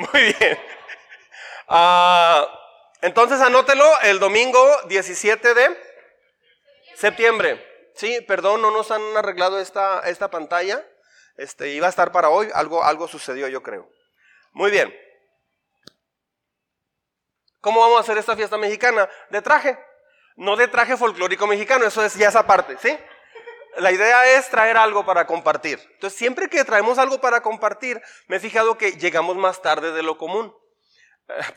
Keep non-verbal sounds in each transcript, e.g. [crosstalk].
Muy bien. Ah, entonces anótelo el domingo 17 de septiembre. Sí, perdón, no nos han arreglado esta, esta pantalla. Este, iba a estar para hoy, algo, algo sucedió yo creo. Muy bien. ¿Cómo vamos a hacer esta fiesta mexicana? De traje. No de traje folclórico mexicano, eso es ya esa parte, ¿sí? La idea es traer algo para compartir. Entonces, siempre que traemos algo para compartir, me he fijado que llegamos más tarde de lo común.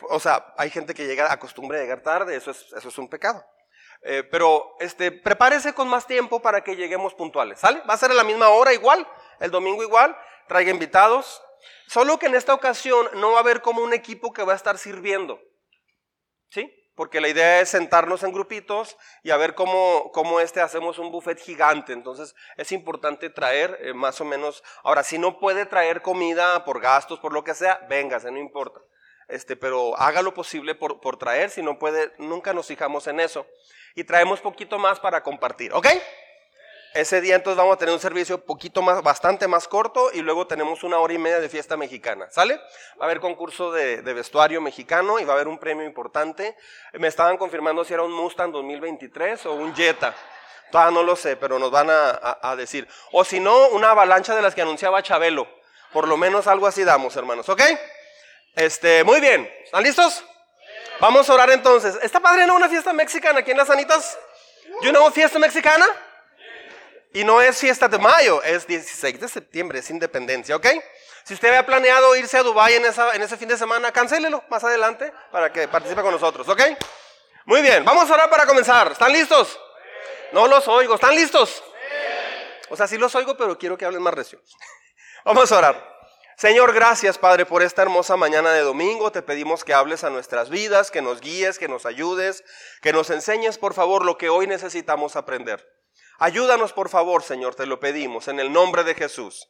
O sea, hay gente que llega, acostumbra a llegar tarde, eso es, eso es un pecado. Eh, pero este, prepárese con más tiempo para que lleguemos puntuales, ¿sale? Va a ser a la misma hora igual, el domingo igual, traiga invitados. Solo que en esta ocasión no va a haber como un equipo que va a estar sirviendo, ¿sí? Porque la idea es sentarnos en grupitos y a ver cómo, cómo este hacemos un buffet gigante. Entonces es importante traer eh, más o menos, ahora si no puede traer comida por gastos, por lo que sea, véngase, no importa. Este, pero haga lo posible por, por traer, si no puede, nunca nos fijamos en eso. Y traemos poquito más para compartir, ¿ok? Ese día entonces vamos a tener un servicio poquito más, bastante más corto y luego tenemos una hora y media de fiesta mexicana, ¿sale? Va a haber concurso de, vestuario mexicano y va a haber un premio importante. Me estaban confirmando si era un Mustang 2023 o un Jetta. Todavía no lo sé, pero nos van a, decir. O si no, una avalancha de las que anunciaba Chabelo. Por lo menos algo así damos, hermanos, ¿ok? Este, muy bien. ¿Están listos? Vamos a orar entonces. ¿Está padre no una fiesta mexicana aquí en las Anitas? ¿Yo no fiesta mexicana? Y no es fiesta de mayo, es 16 de septiembre, es independencia, ¿ok? Si usted había planeado irse a Dubái en, en ese fin de semana, cancélelo más adelante para que participe con nosotros, ¿ok? Muy bien, vamos a orar para comenzar. ¿Están listos? No los oigo, ¿están listos? O sea, sí los oigo, pero quiero que hablen más recio. [laughs] vamos a orar. Señor, gracias Padre por esta hermosa mañana de domingo. Te pedimos que hables a nuestras vidas, que nos guíes, que nos ayudes, que nos enseñes por favor lo que hoy necesitamos aprender. Ayúdanos por favor, Señor, te lo pedimos, en el nombre de Jesús.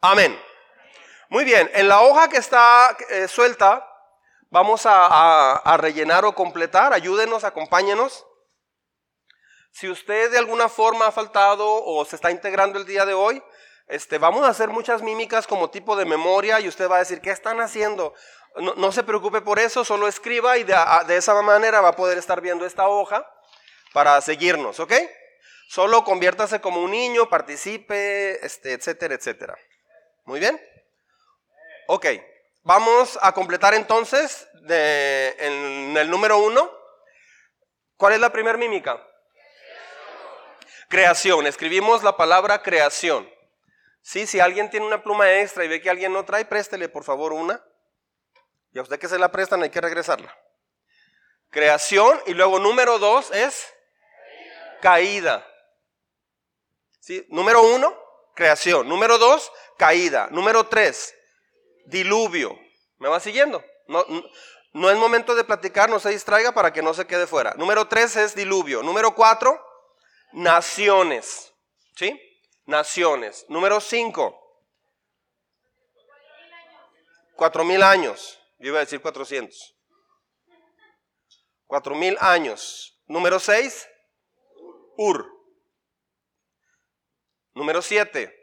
Amén. Muy bien, en la hoja que está eh, suelta, vamos a, rellenar o completar. Ayúdenos, acompáñenos. Si usted de alguna forma ha faltado o se está integrando el día de hoy, este, vamos a hacer muchas mímicas como tipo de memoria y usted va a decir, ¿qué están haciendo? No, se preocupe por eso, solo escriba y de, esa manera va a poder estar viendo esta hoja para seguirnos, ¿ok? Solo conviértase como un niño, participe, este, etcétera, etcétera. Muy bien. Ok, vamos a completar entonces en el número uno. ¿Cuál es la primera mímica? Creación. Escribimos la palabra creación. Sí, si alguien tiene una pluma extra y ve que alguien no trae, préstele por favor una. Y a usted que se la prestan hay que regresarla. Creación y luego número dos es caída. ¿Sí? Número uno, creación. Número dos, caída. Número tres, diluvio. ¿Me va siguiendo? No, no, es momento de platicar, no se distraiga para que no se quede fuera. Número tres es diluvio. Número cuatro, naciones. ¿Sí? naciones. Número 5. Cuatro mil años. Yo iba a decir 400. Cuatro mil años. Número 6. Ur. Número 7.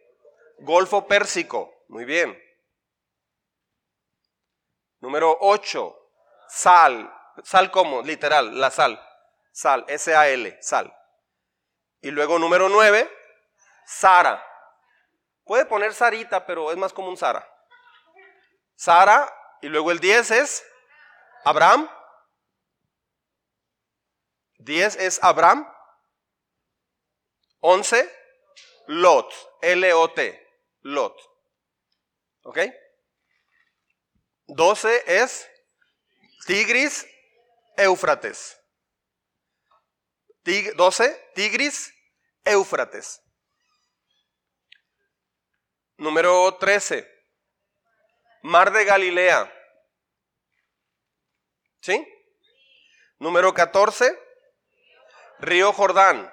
Golfo Pérsico. Muy bien. Número 8. Sal. Sal como, literal, la sal. Sal, S-A-L, sal. Y luego número 9 Sara. Puede poner Sarita, pero es más común Sara. Sara, y luego el 10 es Abraham. 10 es Abraham. 11, Lot. L-O-T. Lot. ¿Ok? 12 es Tigris, Éufrates. 12, Tigris, Éufrates. Número 13. Mar de Galilea. ¿Sí? Número 14. Río Jordán.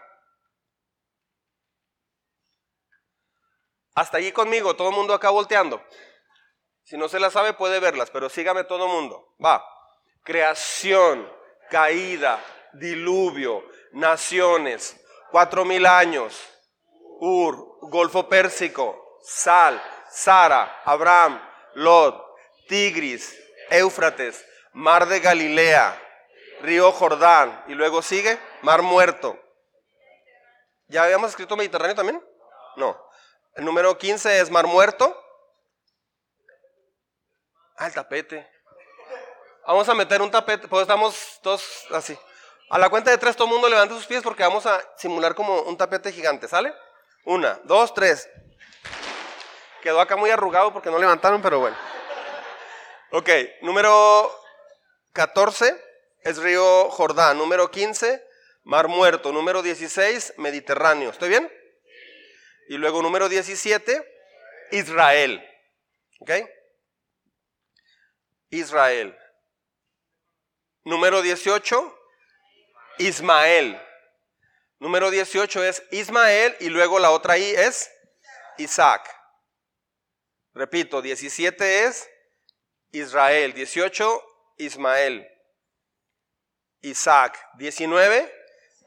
Hasta allí conmigo, todo el mundo acá volteando. Si no se la sabe puede verlas, pero sígame todo el mundo. Va. Creación, caída, diluvio, naciones, cuatro mil años, Ur, Golfo Pérsico, Sal, Sara, Abraham, Lot, Tigris, Éufrates, mar de Galilea, río Jordán, y luego sigue mar muerto. ¿Ya habíamos escrito Mediterráneo también? No. El número 15 es mar muerto. Ah, el tapete. Vamos a meter un tapete, pues estamos todos así. A la cuenta de tres, todo el mundo levanta sus pies porque vamos a simular como un tapete gigante, ¿sale? Una, dos, tres. Quedó acá muy arrugado porque no levantaron, pero bueno. Ok, número 14 es río Jordán. Número 15, Mar Muerto. Número 16, Mediterráneo. ¿Estoy bien? Y luego número 17, Israel. ¿Ok? Israel. Número 18, Ismael. Número 18 es Ismael y luego la otra I es Isaac. Repito, 17 es Israel, 18 Ismael, Isaac, 19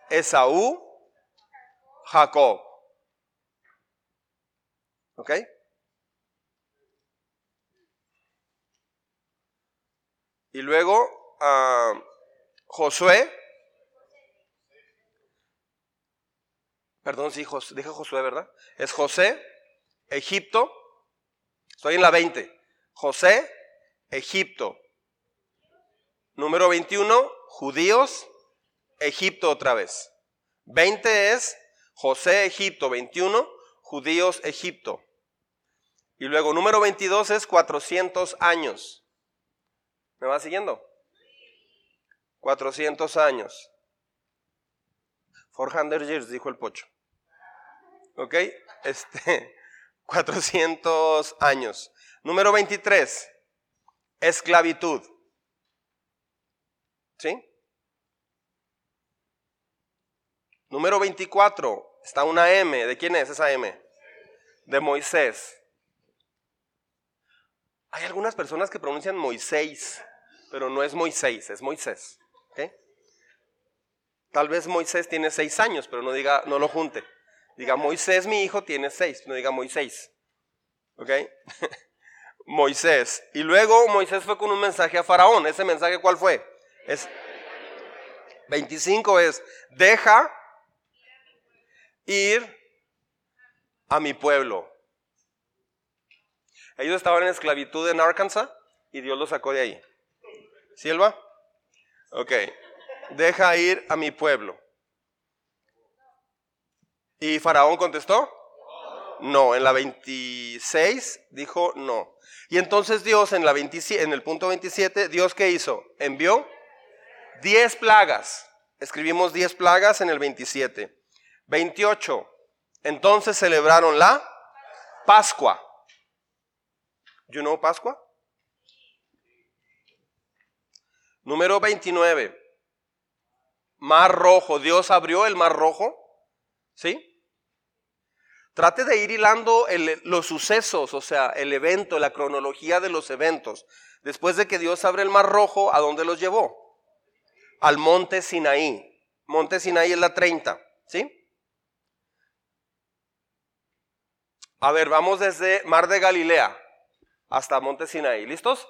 Esaú, Jacob. ¿Ok? Y luego uh, Josué. Perdón, sí, dije Josué, ¿verdad? Es José, Egipto. Estoy en la 20. José, Egipto. Número 21, judíos, Egipto otra vez. 20 es José, Egipto. 21, judíos, Egipto. Y luego número 22 es 400 años. ¿Me va siguiendo? 400 años. 400 years, dijo el pocho. ¿Ok? Este, [laughs] 400 años. Número 23, esclavitud. ¿Sí? Número 24, está una M. ¿De quién es esa M? De Moisés. Hay algunas personas que pronuncian Moisés, pero no es Moisés, es Moisés. Tal vez Moisés tiene seis años, pero no diga, no lo junte. Diga Moisés, mi hijo, tiene seis, no diga Moisés. ¿Ok? [laughs] Moisés. Y luego Moisés fue con un mensaje a Faraón. ¿Ese mensaje cuál fue? Es 25 es, deja ir a mi pueblo. Ellos estaban en esclavitud en Arkansas y Dios los sacó de ahí. ¿Silva? Ok. Deja ir a mi pueblo. ¿Y Faraón contestó? No, en la 26 dijo no. Y entonces Dios en, la en el punto 27, Dios qué hizo? Envió 10 plagas. Escribimos 10 plagas en el 27. 28. Entonces celebraron la Pascua. You know Pascua? Número 29. Mar rojo. Dios abrió el mar rojo. ¿Sí? Trate de ir hilando los sucesos, o sea, el evento, la cronología de los eventos. Después de que Dios abre el mar rojo, ¿a dónde los llevó? Al monte Sinaí. Monte Sinaí es la 30, ¿sí? A ver, vamos desde Mar de Galilea hasta Monte Sinaí. ¿Listos?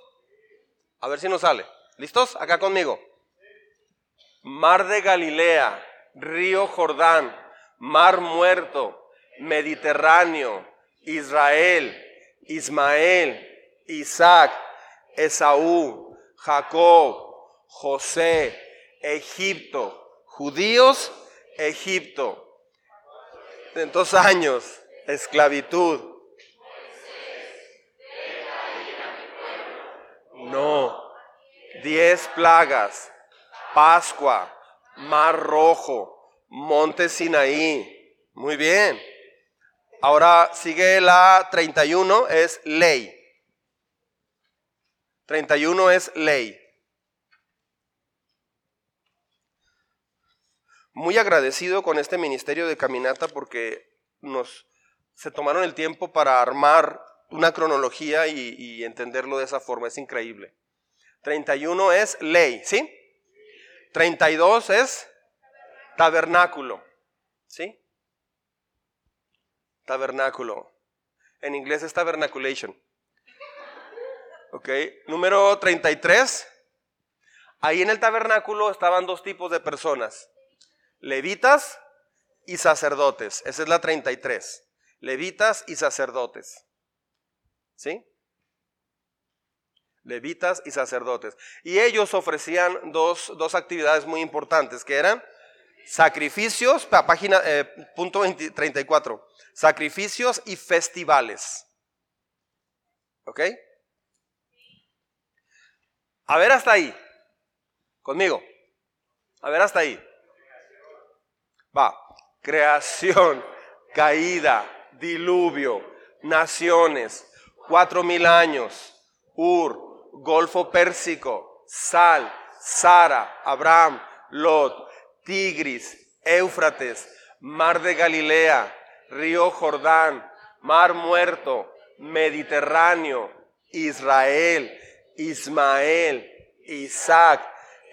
A ver si nos sale. ¿Listos? Acá conmigo. Mar de Galilea, río Jordán, mar muerto, Mediterráneo, Israel, Ismael, Isaac, Esaú, Jacob, José, Egipto, judíos, Egipto. En dos años, esclavitud. No, diez plagas, Pascua, Mar Rojo, Monte Sinaí. Muy bien. Ahora sigue la 31, es ley. 31 es ley. Muy agradecido con este ministerio de caminata porque nos se tomaron el tiempo para armar una cronología y, y entenderlo de esa forma. Es increíble. 31 es ley, ¿sí? 32 es tabernáculo, ¿sí? Tabernáculo. En inglés es tabernaculation. Ok, número 33. Ahí en el tabernáculo estaban dos tipos de personas, levitas y sacerdotes. Esa es la 33. Levitas y sacerdotes. ¿Sí? Levitas y sacerdotes. Y ellos ofrecían dos, dos actividades muy importantes, que eran sacrificios, página, eh, punto 34, sacrificios y festivales. ¿Ok? A ver hasta ahí. Conmigo. A ver hasta ahí. Va. Creación, caída, diluvio, naciones, cuatro mil años, Ur, Golfo Pérsico, Sal, Sara, Abraham, Lot, Tigris, Éufrates, Mar de Galilea, Río Jordán, Mar Muerto, Mediterráneo, Israel, Ismael, Isaac,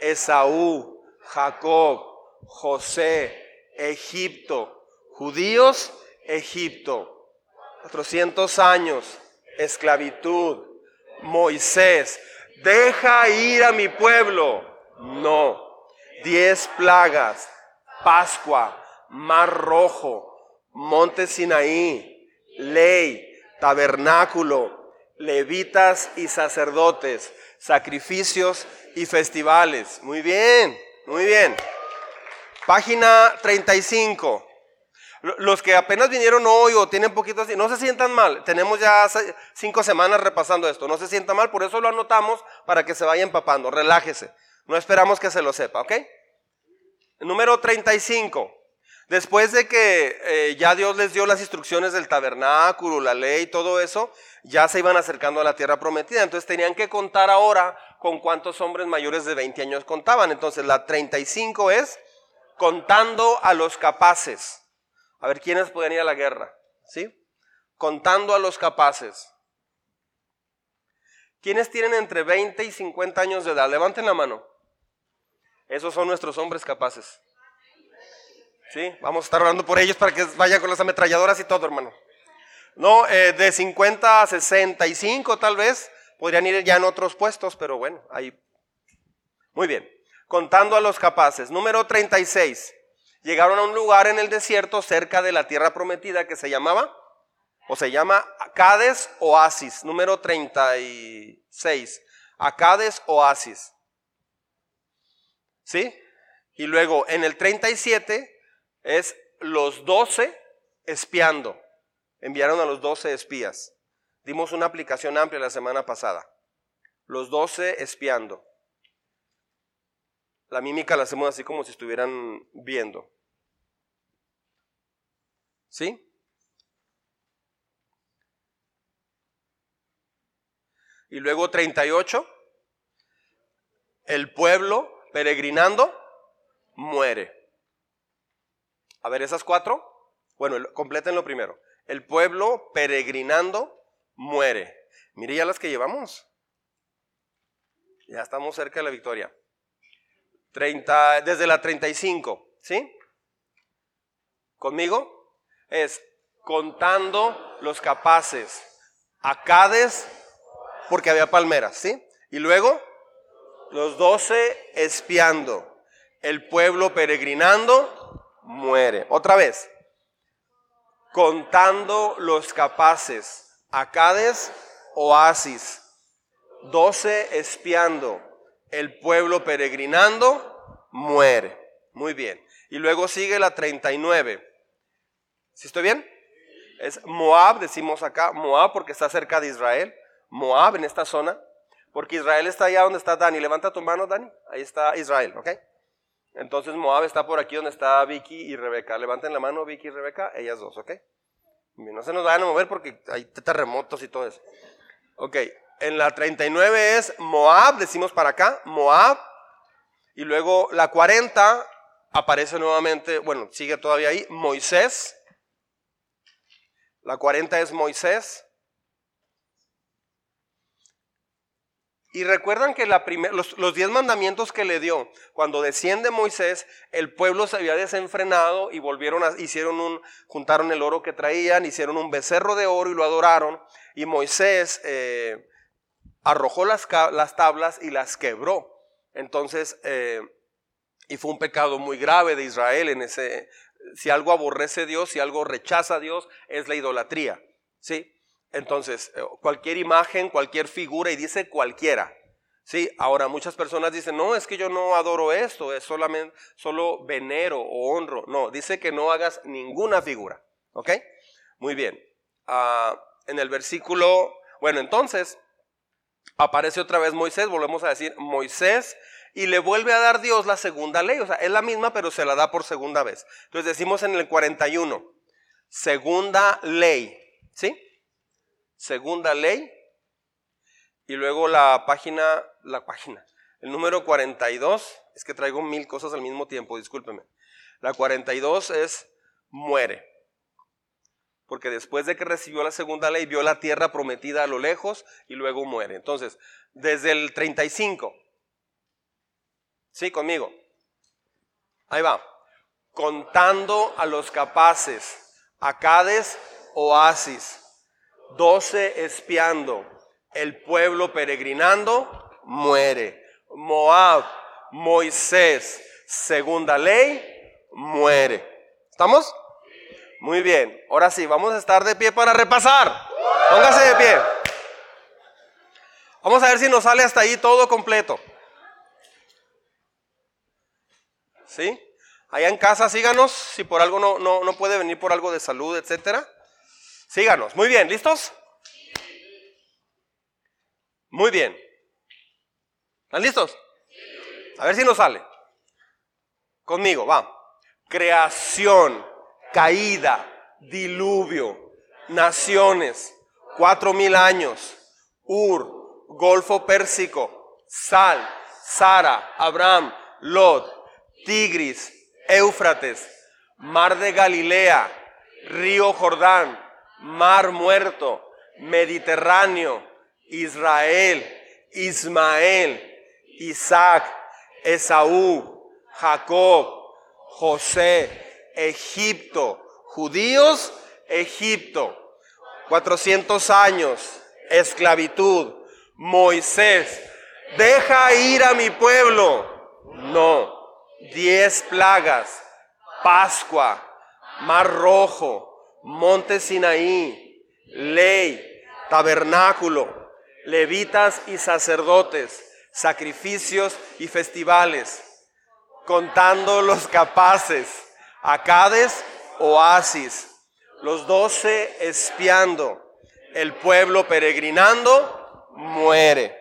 Esaú, Jacob, José, Egipto, judíos, Egipto, 400 años, esclavitud, Moisés, deja ir a mi pueblo. No, diez plagas, Pascua, Mar Rojo, Monte Sinaí, ley, tabernáculo, levitas y sacerdotes, sacrificios y festivales. Muy bien, muy bien. Página 35. Los que apenas vinieron hoy o tienen poquito así, no se sientan mal. Tenemos ya cinco semanas repasando esto. No se sientan mal, por eso lo anotamos para que se vaya empapando. Relájese. No esperamos que se lo sepa, ¿ok? Número 35. Después de que eh, ya Dios les dio las instrucciones del tabernáculo, la ley, todo eso, ya se iban acercando a la tierra prometida. Entonces tenían que contar ahora con cuántos hombres mayores de 20 años contaban. Entonces la 35 es contando a los capaces. A ver, ¿quiénes pueden ir a la guerra? ¿Sí? Contando a los capaces. ¿Quiénes tienen entre 20 y 50 años de edad? Levanten la mano. Esos son nuestros hombres capaces. ¿Sí? Vamos a estar orando por ellos para que vayan con las ametralladoras y todo, hermano. No, eh, de 50 a 65 tal vez. Podrían ir ya en otros puestos, pero bueno, ahí. Muy bien. Contando a los capaces. Número 36 llegaron a un lugar en el desierto cerca de la tierra prometida que se llamaba, o se llama Cades Oasis, número 36. Acades Oasis. ¿Sí? Y luego en el 37 es los 12 espiando. Enviaron a los 12 espías. Dimos una aplicación amplia la semana pasada. Los 12 espiando. La mímica la hacemos así como si estuvieran viendo. ¿Sí? Y luego 38, el pueblo peregrinando muere. A ver, esas cuatro. Bueno, completen lo primero. El pueblo peregrinando muere. Mire ya las que llevamos. Ya estamos cerca de la victoria. 30, desde la 35, ¿sí? ¿Conmigo? es contando los capaces. Acades, porque había palmeras, ¿sí? Y luego, los doce espiando. El pueblo peregrinando muere. Otra vez, contando los capaces. Acades, oasis. Doce espiando. El pueblo peregrinando muere. Muy bien. Y luego sigue la 39 ¿Sí estoy bien? Es Moab, decimos acá, Moab porque está cerca de Israel. Moab en esta zona, porque Israel está allá donde está Dani. Levanta tu mano, Dani. Ahí está Israel, ¿ok? Entonces Moab está por aquí donde está Vicky y Rebeca. Levanten la mano, Vicky y Rebeca, ellas dos, ¿ok? No se nos van a mover porque hay terremotos y todo eso. Ok, en la 39 es Moab, decimos para acá, Moab. Y luego la 40 aparece nuevamente, bueno, sigue todavía ahí, Moisés. La 40 es Moisés. Y recuerdan que la los, los, diez mandamientos que le dio, cuando desciende Moisés, el pueblo se había desenfrenado y volvieron a, hicieron un, juntaron el oro que traían, hicieron un becerro de oro y lo adoraron. Y Moisés, eh, arrojó las, las tablas y las quebró. Entonces, eh, y fue un pecado muy grave de Israel en ese, si algo aborrece a Dios, si algo rechaza a Dios, es la idolatría. ¿Sí? Entonces, eh, cualquier imagen, cualquier figura, y dice cualquiera. Sí, ahora muchas personas dicen, no, es que yo no adoro esto, es solamente, solo venero o honro. No, dice que no hagas ninguna figura. ¿Ok? Muy bien. Ah, en el versículo, bueno, entonces, aparece otra vez Moisés, volvemos a decir, Moisés, y le vuelve a dar Dios la segunda ley. O sea, es la misma, pero se la da por segunda vez. Entonces decimos en el 41, segunda ley. ¿Sí? Segunda ley. Y luego la página, la página, el número 42, es que traigo mil cosas al mismo tiempo, discúlpeme. La 42 es muere. Porque después de que recibió la segunda ley, vio la tierra prometida a lo lejos y luego muere. Entonces, desde el 35. Sí, conmigo. Ahí va. Contando a los capaces, Acades, Oasis, doce espiando, el pueblo peregrinando, muere. Moab, Moisés, segunda ley, muere. ¿Estamos? Muy bien. Ahora sí, vamos a estar de pie para repasar. Póngase de pie. Vamos a ver si nos sale hasta ahí todo completo. ¿Sí? Allá en casa síganos, si por algo no, no, no puede venir por algo de salud, etcétera. Síganos. Muy bien, ¿listos? Muy bien. ¿Están listos? A ver si nos sale. Conmigo, va. Creación, caída, diluvio, naciones, cuatro mil años, Ur, Golfo Pérsico, Sal, Sara, Abraham, Lot, Tigris, Éufrates, Mar de Galilea, Río Jordán, Mar Muerto, Mediterráneo, Israel, Ismael, Isaac, Esaú, Jacob, José, Egipto, judíos, Egipto, 400 años, esclavitud, Moisés, deja ir a mi pueblo. No, diez plagas, Pascua, Mar Rojo, monte Sinaí, ley, tabernáculo, levitas y sacerdotes, sacrificios y festivales, contando los capaces, acades, oasis, los doce espiando, el pueblo peregrinando, muere.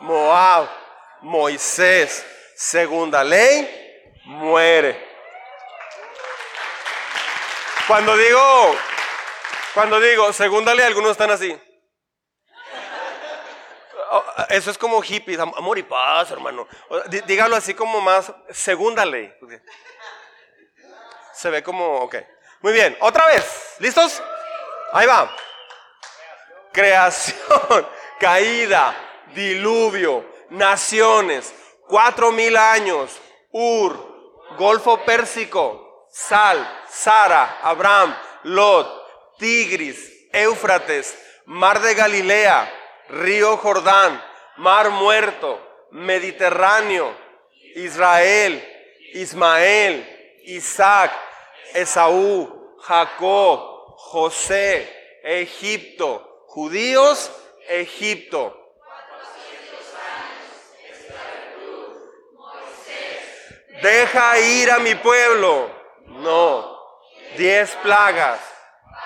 Moab, Moisés, segunda ley, muere. Cuando digo, cuando digo, segunda ley, algunos están así. Oh, eso es como hippies, amor y paz, hermano. Dígalo así como más, segunda ley. Se ve como, ok. Muy bien, otra vez. ¿Listos? Ahí va. Creación, [laughs] caída, diluvio, naciones, cuatro mil años, Ur, Golfo Pérsico, Sal, Sara, Abraham, Lot, Tigris, Éufrates, Mar de Galilea, Río Jordán, Mar Muerto, Mediterráneo, Israel, Ismael, Isaac, Esaú, Jacob, José, Egipto, judíos, Egipto. Deja ir a mi pueblo no. Diez plagas.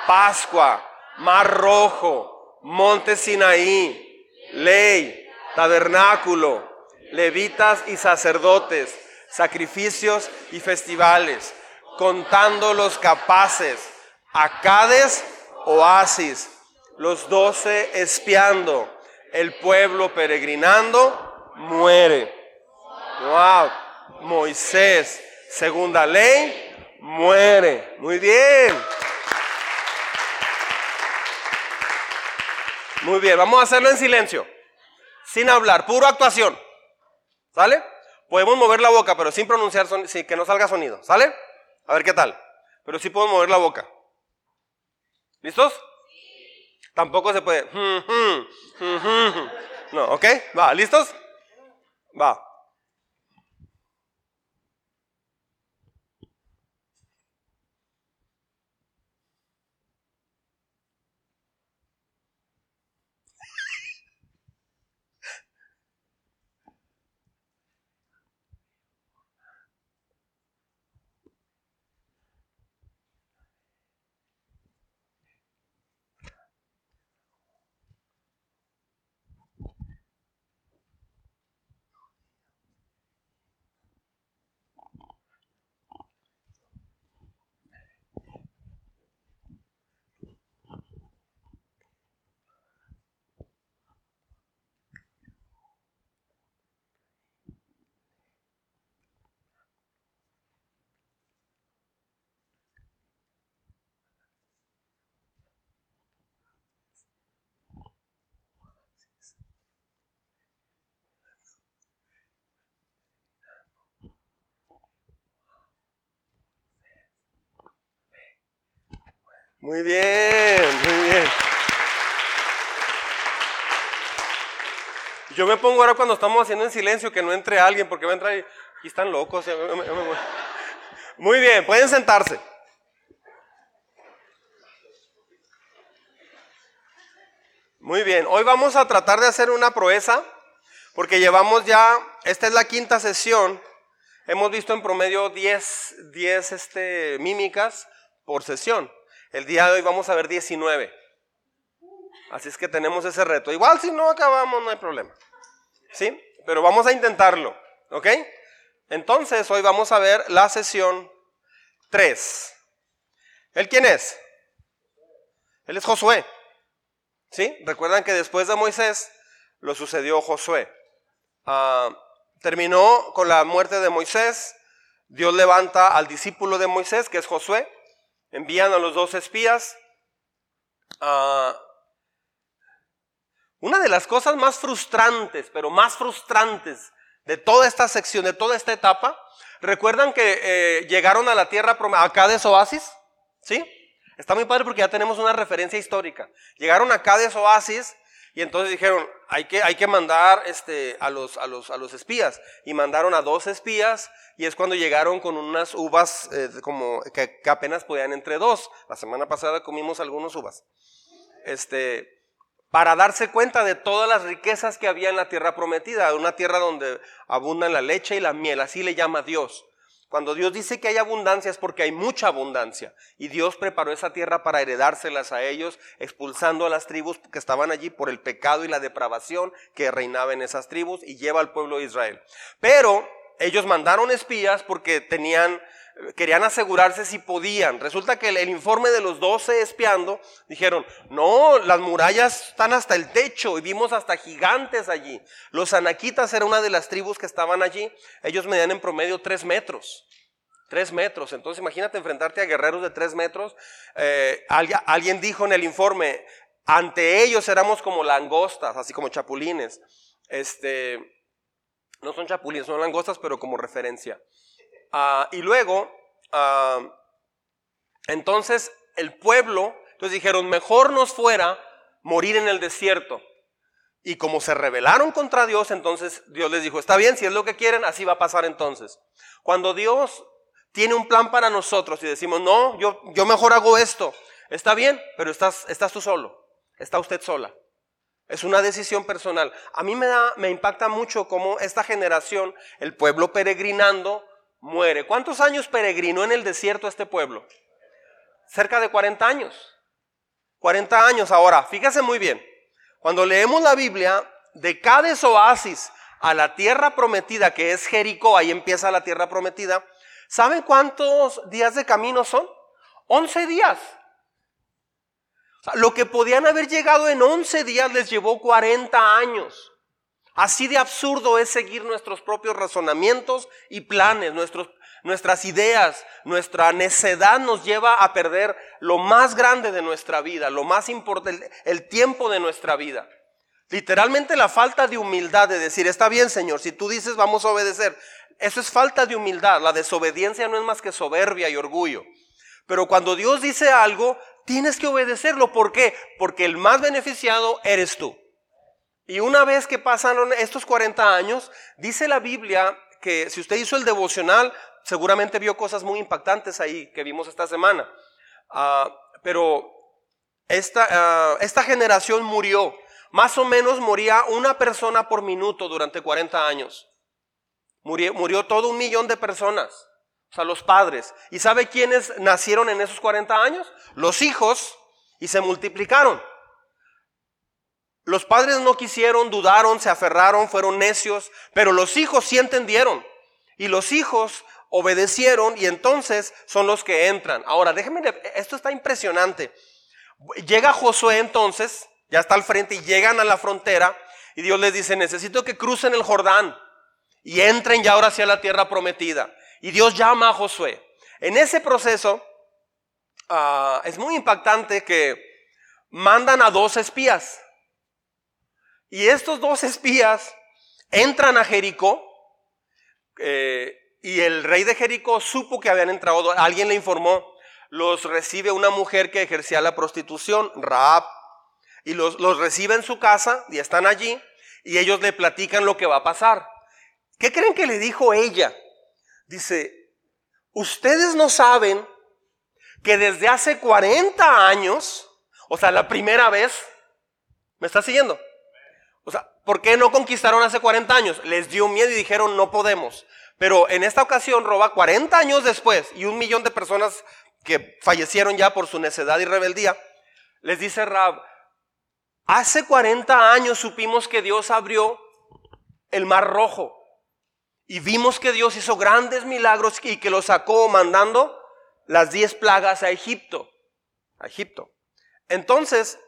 Pascua. Mar Rojo. Monte Sinaí. Ley. Tabernáculo. Levitas y sacerdotes. Sacrificios y festivales. Contando los capaces. Acades, oasis. Los doce espiando. El pueblo peregrinando muere. Wow. Moisés. Segunda ley muere. Muy bien. Muy bien, vamos a hacerlo en silencio, sin hablar, puro actuación. ¿Sale? Podemos mover la boca, pero sin pronunciar, sin que no salga sonido. ¿Sale? A ver qué tal. Pero sí podemos mover la boca. ¿Listos? Tampoco se puede. No, ¿ok? Va, ¿listos? Va. Muy bien, muy bien. Yo me pongo ahora cuando estamos haciendo en silencio que no entre alguien porque va a entrar y, están locos. Muy bien, pueden sentarse. Muy bien, hoy vamos a tratar de hacer una proeza porque llevamos ya, esta es la quinta sesión, hemos visto en promedio 10, 10 este, mímicas por sesión. El día de hoy vamos a ver 19. Así es que tenemos ese reto. Igual si no acabamos, no hay problema. ¿Sí? Pero vamos a intentarlo. ¿Ok? Entonces, hoy vamos a ver la sesión 3. ¿Él quién es? Él es Josué. ¿Sí? Recuerdan que después de Moisés lo sucedió Josué. Ah, terminó con la muerte de Moisés. Dios levanta al discípulo de Moisés, que es Josué envían a los dos espías. una de las cosas más frustrantes, pero más frustrantes de toda esta sección, de toda esta etapa, recuerdan que eh, llegaron a la tierra acá de Oasis, ¿sí? Está muy padre porque ya tenemos una referencia histórica. Llegaron acá de Oasis y entonces dijeron, hay que, hay que mandar este, a, los, a, los, a los espías. Y mandaron a dos espías y es cuando llegaron con unas uvas eh, como que, apenas podían entre dos. La semana pasada comimos algunas uvas. Este, para darse cuenta de todas las riquezas que había en la tierra prometida, una tierra donde abundan la leche y la miel, así le llama Dios. Cuando Dios dice que hay abundancia es porque hay mucha abundancia. Y Dios preparó esa tierra para heredárselas a ellos, expulsando a las tribus que estaban allí por el pecado y la depravación que reinaba en esas tribus y lleva al pueblo de Israel. Pero ellos mandaron espías porque tenían, querían asegurarse si podían. Resulta que el, informe de los doce espiando dijeron, no, las murallas están hasta el techo y vimos hasta gigantes allí. Los anaquitas era una de las tribus que estaban allí. Ellos medían en promedio tres metros. Tres metros. Entonces imagínate enfrentarte a guerreros de tres metros. Eh, alguien, alguien dijo en el informe, ante ellos éramos como langostas, así como chapulines. Este, no son chapulines, son langostas, pero como referencia. Ah, y luego, ah, entonces el pueblo, entonces dijeron, mejor nos fuera morir en el desierto. Y como se rebelaron contra Dios, entonces Dios les dijo, está bien, si es lo que quieren, así va a pasar entonces. Cuando Dios tiene un plan para nosotros y decimos, no, yo, yo mejor hago esto, está bien, pero estás, estás tú solo, está usted sola. Es una decisión personal. A mí me, da, me impacta mucho cómo esta generación, el pueblo peregrinando, muere. ¿Cuántos años peregrinó en el desierto este pueblo? Cerca de 40 años. 40 años ahora. Fíjese muy bien. Cuando leemos la Biblia, de Cades Oasis a la tierra prometida, que es Jericó, ahí empieza la tierra prometida, ¿saben cuántos días de camino son? 11 días. Lo que podían haber llegado en 11 días les llevó 40 años. Así de absurdo es seguir nuestros propios razonamientos y planes, nuestros, nuestras ideas, nuestra necedad nos lleva a perder lo más grande de nuestra vida, lo más importante, el tiempo de nuestra vida. Literalmente la falta de humildad de decir, está bien Señor, si tú dices vamos a obedecer, eso es falta de humildad, la desobediencia no es más que soberbia y orgullo. Pero cuando Dios dice algo, tienes que obedecerlo. ¿Por qué? Porque el más beneficiado eres tú. Y una vez que pasaron estos 40 años, dice la Biblia que si usted hizo el devocional, seguramente vio cosas muy impactantes ahí que vimos esta semana. Ah, pero esta, ah, esta generación murió. Más o menos moría una persona por minuto durante 40 años. Murió, murió todo un millón de personas. O sea, los padres. ¿Y sabe quiénes nacieron en esos 40 años? Los hijos y se multiplicaron. Los padres no quisieron, dudaron, se aferraron, fueron necios, pero los hijos sí entendieron. Y los hijos obedecieron y entonces son los que entran. Ahora, déjenme, esto está impresionante. Llega Josué entonces, ya está al frente y llegan a la frontera y Dios les dice, necesito que crucen el Jordán y entren ya ahora hacia la tierra prometida. Y Dios llama a Josué. En ese proceso ah, es muy impactante que mandan a dos espías. Y estos dos espías entran a Jericó eh, y el rey de Jericó supo que habían entrado, alguien le informó, los recibe una mujer que ejercía la prostitución, Raab, y los, los recibe en su casa y están allí y ellos le platican lo que va a pasar. ¿Qué creen que le dijo ella? Dice, ustedes no saben que desde hace 40 años, o sea, la primera vez, ¿me está siguiendo? O sea, ¿por qué no conquistaron hace 40 años? Les dio miedo y dijeron no podemos. Pero en esta ocasión roba 40 años después y un millón de personas que fallecieron ya por su necedad y rebeldía. Les dice Rab, hace 40 años supimos que Dios abrió el mar rojo y vimos que Dios hizo grandes milagros y que lo sacó mandando las 10 plagas a Egipto. A Egipto. Entonces,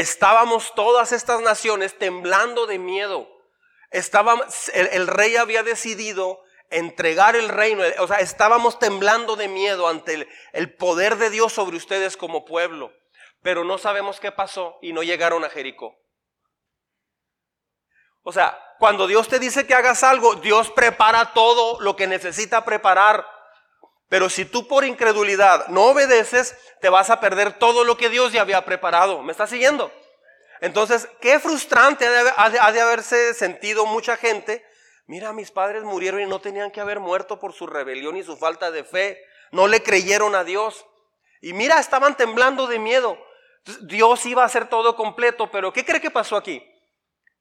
estábamos todas estas naciones temblando de miedo Estábamos, el, rey había decidido entregar el reino, o sea, estábamos temblando de miedo ante el, el poder de Dios sobre ustedes como pueblo, pero no sabemos qué pasó y no llegaron a Jericó. O sea, cuando Dios te dice que hagas algo, Dios prepara todo lo que necesita preparar. Pero si tú por incredulidad no obedeces, te vas a perder todo lo que Dios ya había preparado. ¿Me estás siguiendo? Entonces, qué frustrante ha de, haberse sentido mucha gente. Mira, mis padres murieron y no tenían que haber muerto por su rebelión y su falta de fe. No le creyeron a Dios. Y mira, estaban temblando de miedo. Dios iba a hacer todo completo, pero ¿qué cree que pasó aquí?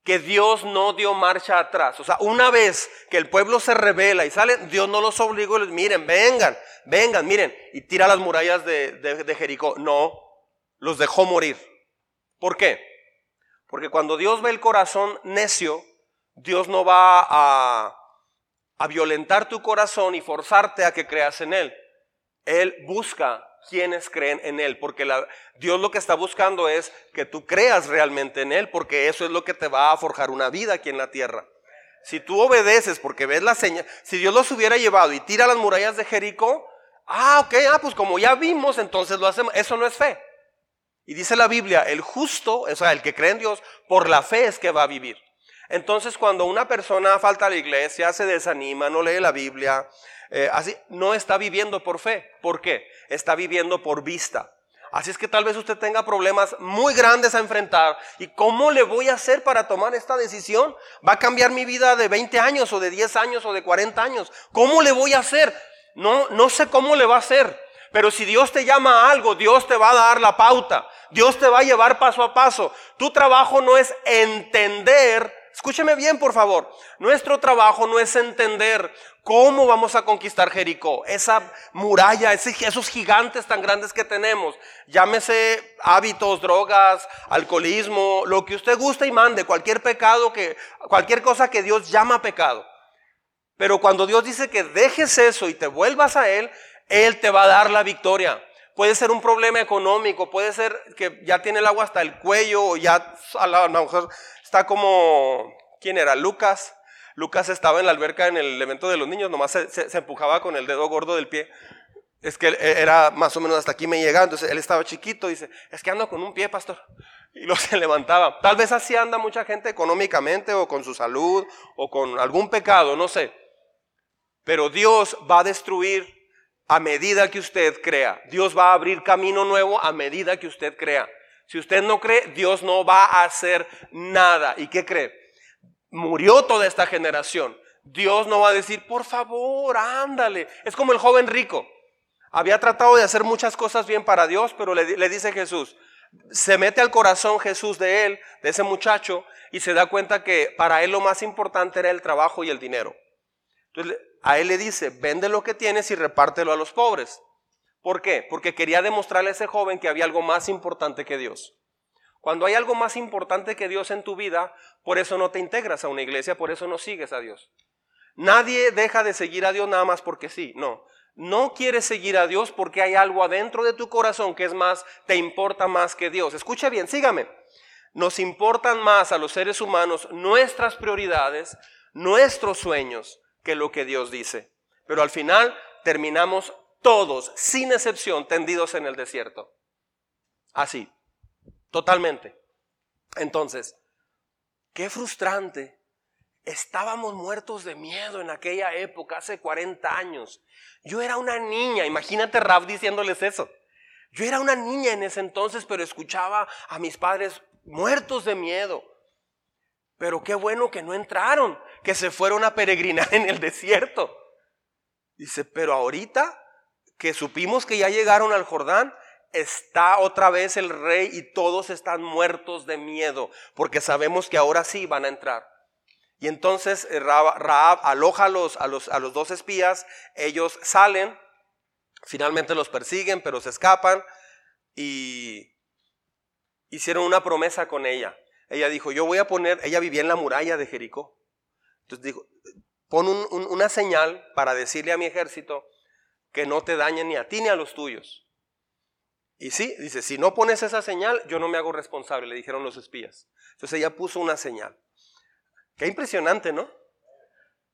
Que Dios no dio marcha atrás. O sea, una vez que el pueblo se revela y sale, Dios no los obligó, les miren, vengan, vengan, miren, y tira las murallas de Jericó. No, los dejó morir. ¿Por qué? Porque cuando Dios ve el corazón necio, Dios no va a, violentar tu corazón y forzarte a que creas en Él. Él busca quienes creen en Él, porque Dios lo que está buscando es que tú creas realmente en Él, porque eso es lo que te va a forjar una vida aquí en la tierra. Si tú obedeces porque ves la señal, si Dios los hubiera llevado y tira las murallas de Jericó, ah, ok, ah, pues como ya vimos, entonces lo hacemos. Eso no es fe. Y dice la Biblia, el justo, o sea, el que cree en Dios, por la fe es que va a vivir. Entonces, cuando una persona falta a la iglesia, se desanima, no lee la Biblia, eh, así, no está viviendo por fe. ¿Por qué? Está viviendo por vista. Así es que tal vez usted tenga problemas muy grandes a enfrentar. ¿Y cómo le voy a hacer para tomar esta decisión? ¿Va a cambiar mi vida de 20 años o de 10 años o de 40 años? ¿Cómo le voy a hacer? No, no sé cómo le va a hacer. Pero si Dios te llama a algo, Dios te va a dar la pauta. Dios te va a llevar paso a paso. Tu trabajo no es entender, escúcheme bien por favor, nuestro trabajo no es entender cómo vamos a conquistar Jericó, esa muralla, esos gigantes tan grandes que tenemos. Llámese hábitos, drogas, alcoholismo, lo que usted guste y mande, cualquier pecado que, cualquier cosa que Dios llama pecado. Pero cuando Dios dice que dejes eso y te vuelvas a Él, Él te va a dar la victoria. Puede ser un problema económico, puede ser que ya tiene el agua hasta el cuello o ya está como, ¿quién era? Lucas. Lucas estaba en la alberca en el evento de los niños, nomás se, empujaba con el dedo gordo del pie. Es que era más o menos hasta aquí me llegaba, entonces él estaba chiquito, dice, es que ando con un pie, pastor. Y lo [laughs] se levantaba. Tal vez así anda mucha gente económicamente o con su salud o con algún pecado, no sé. Pero Dios va a destruir a medida que usted crea. Dios va a abrir camino nuevo a medida que usted crea. Si usted no cree, Dios no va a hacer nada. ¿Y qué cree? Murió toda esta generación. Dios no va a decir, por favor, ándale. Es como el joven rico. Había tratado de hacer muchas cosas bien para Dios, pero le, dice Jesús, se mete al corazón Jesús de él, de ese muchacho, y se da cuenta que para él lo más importante era el trabajo y el dinero. Entonces a él le dice, vende lo que tienes y repártelo a los pobres. ¿Por qué? Porque quería demostrarle a ese joven que había algo más importante que Dios. Cuando hay algo más importante que Dios en tu vida, por eso no te integras a una iglesia, por eso no sigues a Dios. Nadie deja de seguir a Dios nada más porque sí, no. No quieres seguir a Dios porque hay algo adentro de tu corazón que es más, te importa más que Dios. Escucha bien, sígame. Nos importan más a los seres humanos nuestras prioridades, nuestros sueños, que lo que Dios dice. Pero al final terminamos todos, sin excepción, tendidos en el desierto. Así, totalmente. Entonces, qué frustrante. Estábamos muertos de miedo en aquella época, hace 40 años. Yo era una niña, imagínate Raf diciéndoles eso. Yo era una niña en ese entonces, pero escuchaba a mis padres muertos de miedo. Pero qué bueno que no entraron, que se fueron a peregrinar en el desierto. Dice, pero ahorita que supimos que ya llegaron al Jordán, está otra vez el rey y todos están muertos de miedo, porque sabemos que ahora sí van a entrar. Y entonces eh, Raab, aloja a los, a, los, a los dos espías, ellos salen, finalmente los persiguen, pero se escapan y hicieron una promesa con ella. Ella dijo, yo voy a poner, ella vivía en la muralla de Jericó. Entonces dijo, pon una señal para decirle a mi ejército que no te dañen ni a ti ni a los tuyos. Y sí, dice, si no pones esa señal, yo no me hago responsable, le dijeron los espías. Entonces ella puso una señal. Qué impresionante, ¿no?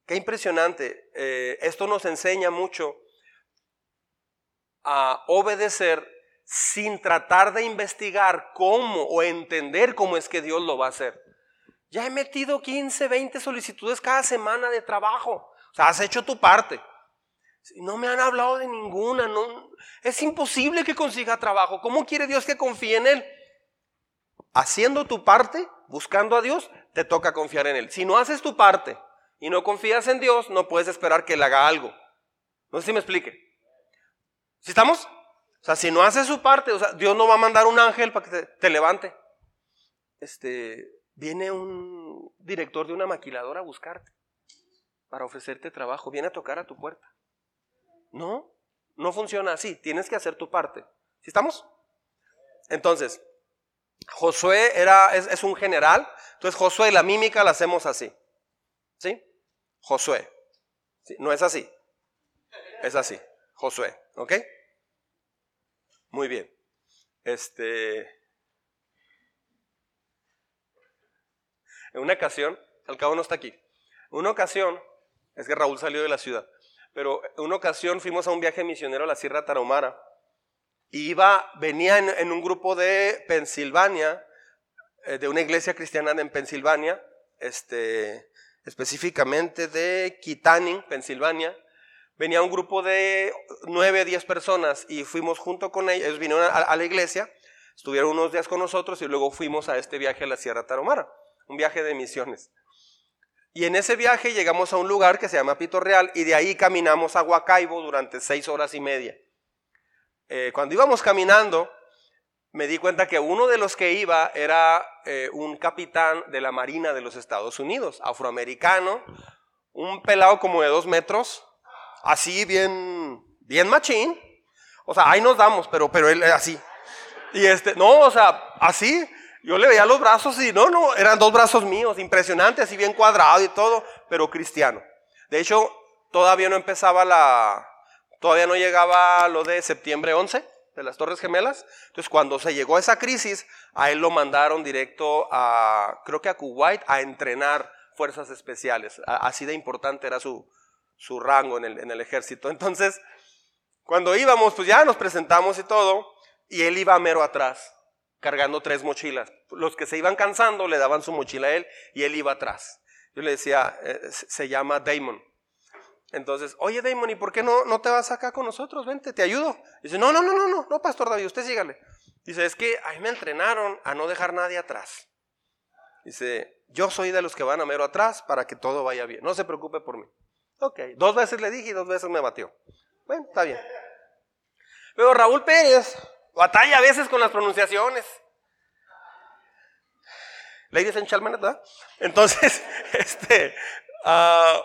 Qué impresionante. Eh, esto nos enseña mucho a obedecer sin tratar de investigar cómo o entender cómo es que Dios lo va a hacer. Ya he metido 15, 20 solicitudes cada semana de trabajo. O sea, has hecho tu parte. No me han hablado de ninguna. No, es imposible que consiga trabajo. ¿Cómo quiere Dios que confíe en Él? Haciendo tu parte, buscando a Dios, te toca confiar en Él. Si no haces tu parte y no confías en Dios, no puedes esperar que Él haga algo. No sé si me explique. ¿Sí estamos? O sea, si no haces su parte, o sea, Dios no va a mandar un ángel para que te, te levante. Este, viene un director de una maquiladora a buscarte para ofrecerte trabajo. Viene a tocar a tu puerta. No, no funciona así. Tienes que hacer tu parte. ¿Sí estamos? Entonces, Josué era, es, un general. Entonces, Josué, la mímica la hacemos así. ¿Sí? Josué. No es así. Es así. Josué. ¿Ok? Muy bien. Este. En una ocasión, al cabo no está aquí. En una ocasión, es que Raúl salió de la ciudad. Pero en una ocasión fuimos a un viaje misionero a la Sierra Tarahumara y iba, venía en, un grupo de Pensilvania, eh, de una iglesia cristiana en Pensilvania, este, específicamente de Kitaning, Pensilvania. Venía un grupo de nueve, diez personas y fuimos junto con ellos, ellos vinieron a, la iglesia, estuvieron unos días con nosotros y luego fuimos a este viaje a la Sierra Tarahumara, un viaje de misiones. Y en ese viaje llegamos a un lugar que se llama Pito Real y de ahí caminamos a Huacaibo durante seis horas y media. Eh, cuando íbamos caminando, me di cuenta que uno de los que iba era eh, un capitán de la Marina de los Estados Unidos, afroamericano, un pelado como de dos metros, así bien, bien machín. O sea, ahí nos damos, pero, pero él así. Y este, no, o sea, así, yo le veía los brazos y no, no, eran dos brazos míos, impresionante, así bien cuadrado y todo, pero cristiano. De hecho, todavía no empezaba la, todavía no llegaba lo de septiembre 11 de las Torres Gemelas. Entonces, cuando se llegó a esa crisis, a él lo mandaron directo a, creo que a Kuwait, a entrenar fuerzas especiales. Así de importante era su, su rango en el, en el ejército. Entonces, cuando íbamos, pues ya nos presentamos y todo, y él iba mero atrás cargando tres mochilas. Los que se iban cansando le daban su mochila a él y él iba atrás. Yo le decía, eh, se llama Damon. Entonces, oye Damon, ¿y por qué no, no te vas acá con nosotros? Vente, te ayudo. dice, no, no, no, no, no, no, Pastor David, usted sígale. Dice, es que a mí me entrenaron a no dejar nadie atrás. Dice, yo soy de los que van a mero atrás para que todo vaya bien. No se preocupe por mí. Ok, dos veces le dije y dos veces me batió. Bueno, está bien. Pero Raúl Pérez batalla a veces con las pronunciaciones. Ladies and. Entonces, [laughs] este, ah,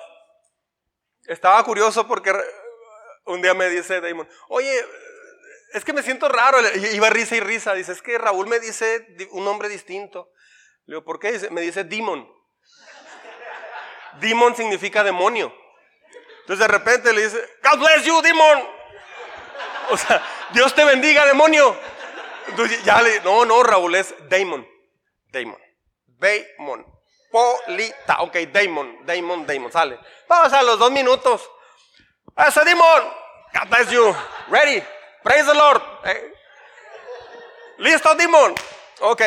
estaba curioso porque un día me dice Damon, oye, es que me siento raro. Iba risa y risa. Dice, es que Raúl me dice un nombre distinto. Le digo, ¿por qué? me dice demon. Demon significa demonio. Entonces de repente le dice, God bless you, demon. O sea, Dios te bendiga, demonio. Ya le no, no, Raúl es Damon. Damon. Damon. Polita. Ok, Damon, Damon, Damon. Sale. Vamos a los dos minutos. Ese demon. God bless you. Ready. Praise the Lord. Eh. Listo, demon. Ok.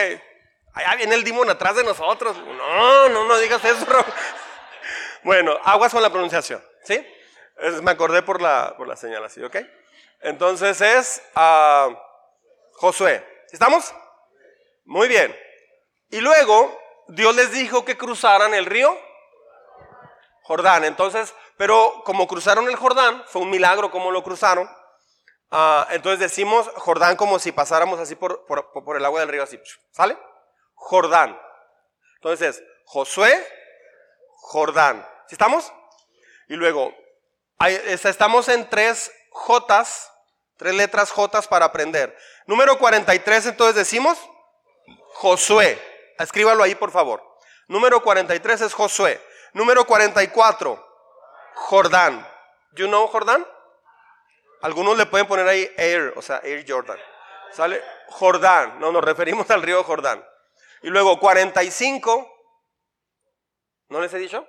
Allá viene el demon atrás de nosotros. No, no, no digas eso. Bueno, aguas con la pronunciación. ¿Sí? me acordé por la, por la señal así, ¿ok? Entonces es Josué. ¿Estamos? Muy bien. Y luego Dios les dijo que cruzaran el río Jordán. Entonces, pero como cruzaron el Jordán, fue un milagro como lo cruzaron. Ah, entonces decimos Jordán como si pasáramos así por, por, el agua del río, así. ¿Sale? Jordán. Entonces, Josué, Jordán. ¿Sí estamos? Y luego, estamos en tres Jotas, tres letras Jotas para aprender. Número 43, entonces decimos Josué. Escríbalo ahí, por favor. Número 43 es Josué. Número 44, Jordán. You know Jordán? Algunos le pueden poner ahí Air, o sea, Air Jordan. ¿Sale? Jordán. No, nos referimos al río Jordán. Y luego 45. ¿No les he dicho?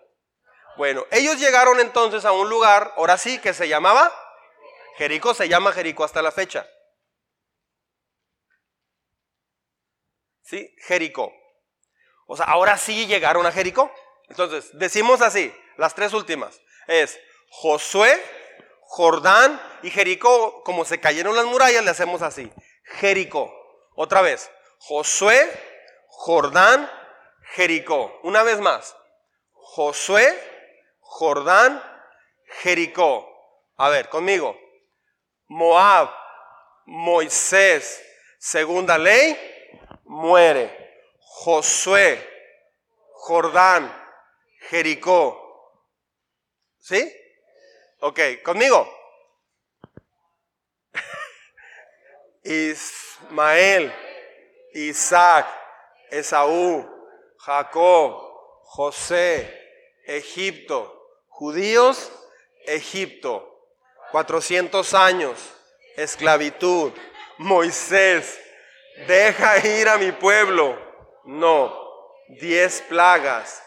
Bueno, ellos llegaron entonces a un lugar, ahora sí, que se llamaba Jericó, se llama Jericó hasta la fecha. ¿Sí? Jericó. O sea, ahora sí llegaron a Jericó. Entonces, decimos así, las tres últimas. Es Josué, Jordán y Jericó, como se cayeron las murallas, le hacemos así. Jericó. Otra vez. Josué, Jordán, Jericó. Una vez más. Josué, Jordán, Jericó. A ver, conmigo. Moab, Moisés, segunda ley, muere. Josué, Jordán, Jericó. ¿Sí? Ok, conmigo. [laughs] Ismael, Isaac, Esaú, Jacob, José, Egipto, judíos, Egipto, 400 años, esclavitud, Moisés, deja ir a mi pueblo, no, diez plagas,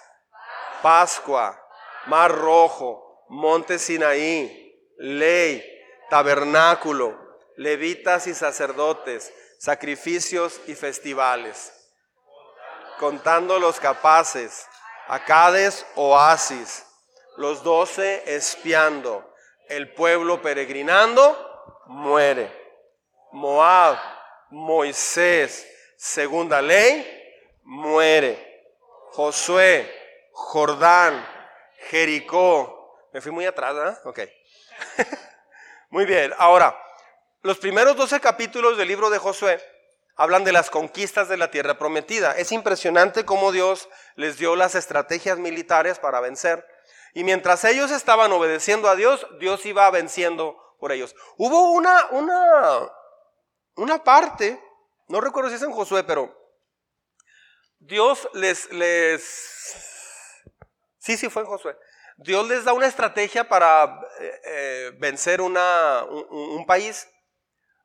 Pascua, Mar Rojo, monte Sinaí, ley, tabernáculo, levitas y sacerdotes, sacrificios y festivales, contando los capaces, Acades, oasis, los doce espiando, el pueblo peregrinando, muere. Moab, Moisés, segunda ley, muere. Josué, Jordán, Jericó, me fui muy atrás, ¿verdad? Ok. [laughs] muy bien. Ahora, los primeros 12 capítulos del libro de Josué hablan de las conquistas de la tierra prometida. Es impresionante cómo Dios les dio las estrategias militares para vencer. Y mientras ellos estaban obedeciendo a Dios, Dios iba venciendo por ellos. Hubo una, una, una parte, no recuerdo si es en Josué, pero Dios les, les, sí, sí fue en Josué. Dios les da una estrategia para eh, eh, vencer una, un, país,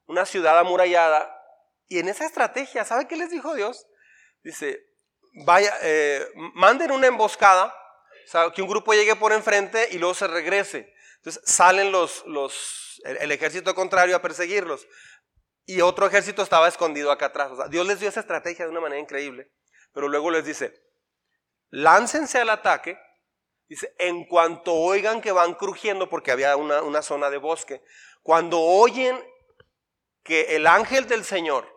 una ciudad amurallada. Y en esa estrategia, ¿sabe qué les dijo Dios? Dice, vaya, eh, manden una emboscada, que un grupo llegue por enfrente y luego se regrese. Entonces salen los, los, el, ejército contrario a perseguirlos. Y otro ejército estaba escondido acá atrás. Dios les dio esa estrategia de una manera increíble. Pero luego les dice, láncense al ataque Dice, en cuanto oigan que van crujiendo, porque había una, zona de bosque, cuando oyen que el ángel del Señor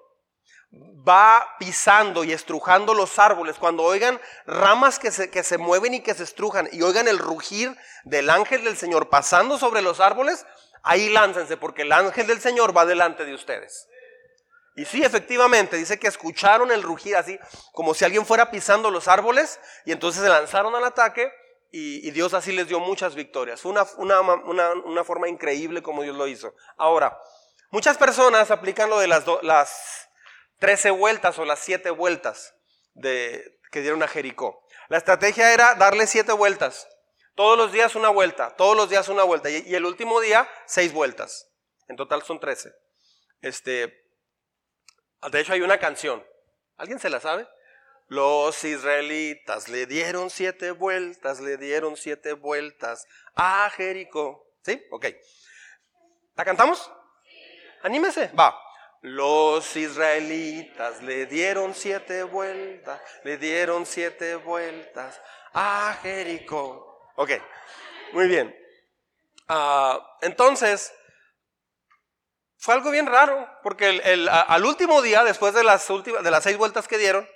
va pisando y estrujando los árboles, cuando oigan ramas que se, que se mueven y que se estrujan y oigan el rugir del ángel del Señor pasando sobre los árboles, ahí láncense porque el ángel del Señor va delante de ustedes. Y sí, efectivamente, dice que escucharon el rugir así, como si alguien fuera pisando los árboles, y entonces se lanzaron al ataque, y, Dios así les dio muchas victorias. Fue una, una, una, forma increíble como Dios lo hizo. Ahora, muchas personas aplican lo de las, las 13 vueltas o las 7 vueltas de, que dieron a Jericó. La estrategia era darle 7 vueltas. Todos los días una vuelta, todos los días una vuelta. Y, y el último día, 6 vueltas. En total son 13. Este, de hecho, hay una canción. ¿Alguien se la sabe? Los israelitas le dieron siete vueltas, le dieron siete vueltas a Jericó. ¿Sí? Ok. ¿La cantamos? Anímese. Va. Los israelitas le dieron siete vueltas, le dieron siete vueltas a Jericó. Ok. Muy bien. Ah, entonces, fue algo bien raro, porque al último día, después de las, últimas, de las seis vueltas que dieron,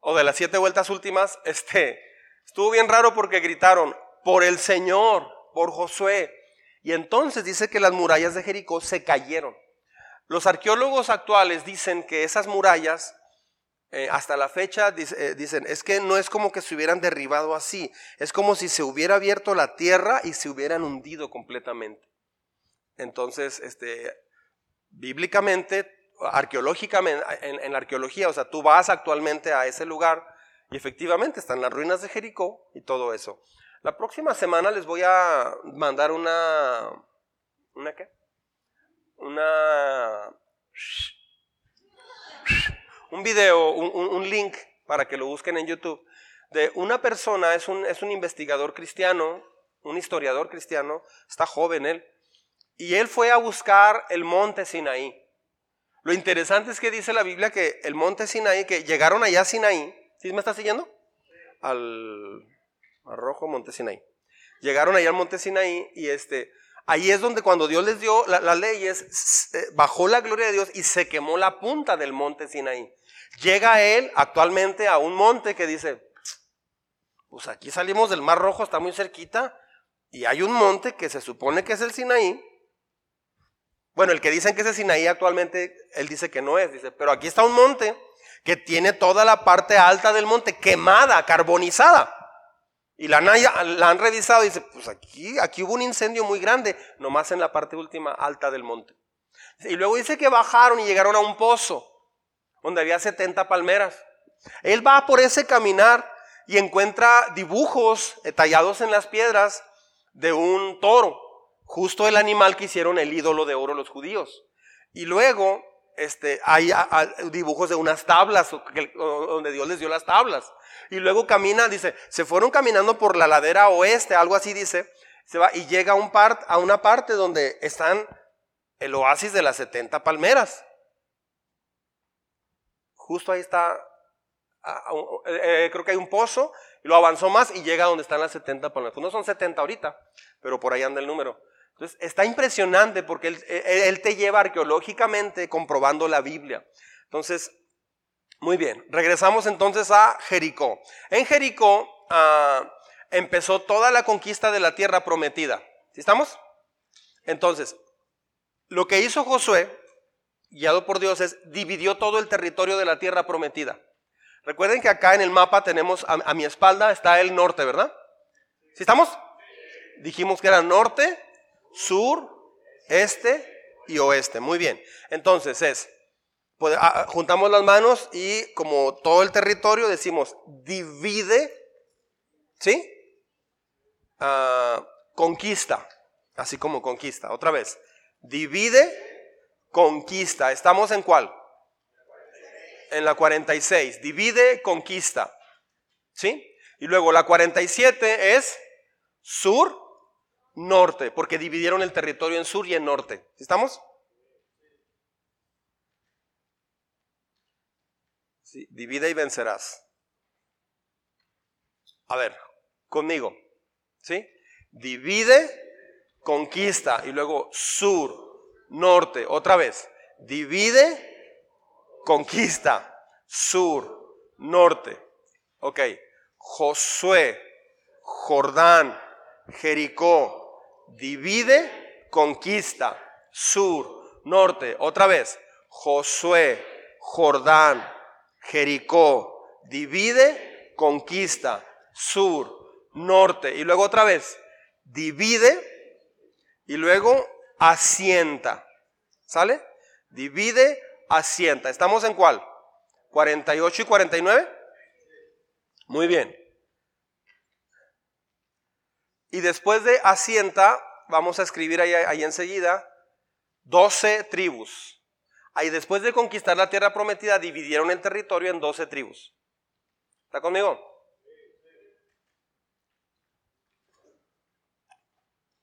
o de las siete vueltas últimas, [laughs] este, estuvo bien raro porque gritaron, por el Señor, por Josué. Y entonces dice que las murallas de Jericó se cayeron. Los arqueólogos actuales dicen que esas murallas, eh, hasta la fecha, eh, dicen, es que no es como que se hubieran derribado así, es como si se hubiera abierto la tierra y se hubieran hundido completamente. Entonces, este, bíblicamente, arqueológicamente, en, la arqueología, o sea, tú vas actualmente a ese lugar y efectivamente están las ruinas de Jericó y todo eso. La próxima semana les voy a mandar una, ¿una qué? Una, un video, un, link para que lo busquen en YouTube, de una persona, es un, es un investigador cristiano, un historiador cristiano, está joven él, y él fue a buscar el monte Sinaí. Lo interesante es que dice la Biblia que el monte Sinaí, que llegaron allá a Sinaí, ¿sí me está siguiendo? Al, rojo monte Sinaí. Llegaron allá al monte Sinaí y este, ahí es donde cuando Dios les dio las leyes, bajó la gloria de Dios y se quemó la punta del monte Sinaí. Llega él actualmente a un monte que dice, pues aquí salimos del Mar Rojo, está muy cerquita, y hay un monte que se supone que es el Sinaí, bueno, el que dicen que es el Sinaí actualmente, él dice que no es, dice, pero aquí está un monte que tiene toda la parte alta del monte quemada, carbonizada. Y la, la han revisado y dice, pues aquí, aquí hubo un incendio muy grande, nomás en la parte última alta del monte. Y luego dice que bajaron y llegaron a un pozo donde había 70 palmeras. Él va por ese caminar y encuentra dibujos tallados en las piedras de un toro justo el animal que hicieron el ídolo de oro los judíos. Y luego este, hay dibujos de unas tablas, donde Dios les dio las tablas. Y luego camina, dice, se fueron caminando por la ladera oeste, algo así dice, se va y llega a, un a una parte donde están el oasis de las 70 palmeras. Justo ahí está, eh, eh, creo que hay un pozo, y lo avanzó más y llega a donde están las 70 palmeras. Pues no son 70 ahorita, pero por ahí anda el número. Entonces, está impresionante porque él, te lleva arqueológicamente comprobando la Biblia. Entonces, muy bien, regresamos entonces a Jericó. En Jericó ah, empezó toda la conquista de la tierra prometida. ¿Sí estamos? Entonces, lo que hizo Josué, guiado por Dios, es dividió todo el territorio de la tierra prometida. Recuerden que acá en el mapa tenemos, a, a mi espalda está el norte, ¿verdad? ¿Sí estamos? Dijimos que era norte, sur, este y oeste. Muy bien. Entonces es, pues, ah, juntamos las manos y como todo el territorio decimos, divide, ¿sí? Ah, conquista, así como conquista. Otra vez, divide, conquista. ¿Estamos en cuál? En la 46. Divide, conquista. ¿Sí? Y luego la 47 es sur, norte, porque dividieron el territorio en sur y en norte. ¿Estamos? Divide y vencerás. A ver, conmigo. ¿Sí? Divide, conquista y luego sur, norte, otra vez. Divide, conquista, sur, norte. Ok, Josué, Jordán, Jericó, divide, conquista, sur, norte. Otra vez, Josué, Jordán, Jericó, divide, conquista, sur, norte. Y luego otra vez, divide y luego asienta. ¿Sale? Divide, asienta. ¿Estamos en cuál? 48 y 49. Muy bien. Y después de asienta, vamos a escribir ahí, ahí enseguida, 12 tribus. Ahí después de conquistar la tierra prometida, dividieron el territorio en 12 tribus. ¿Está conmigo?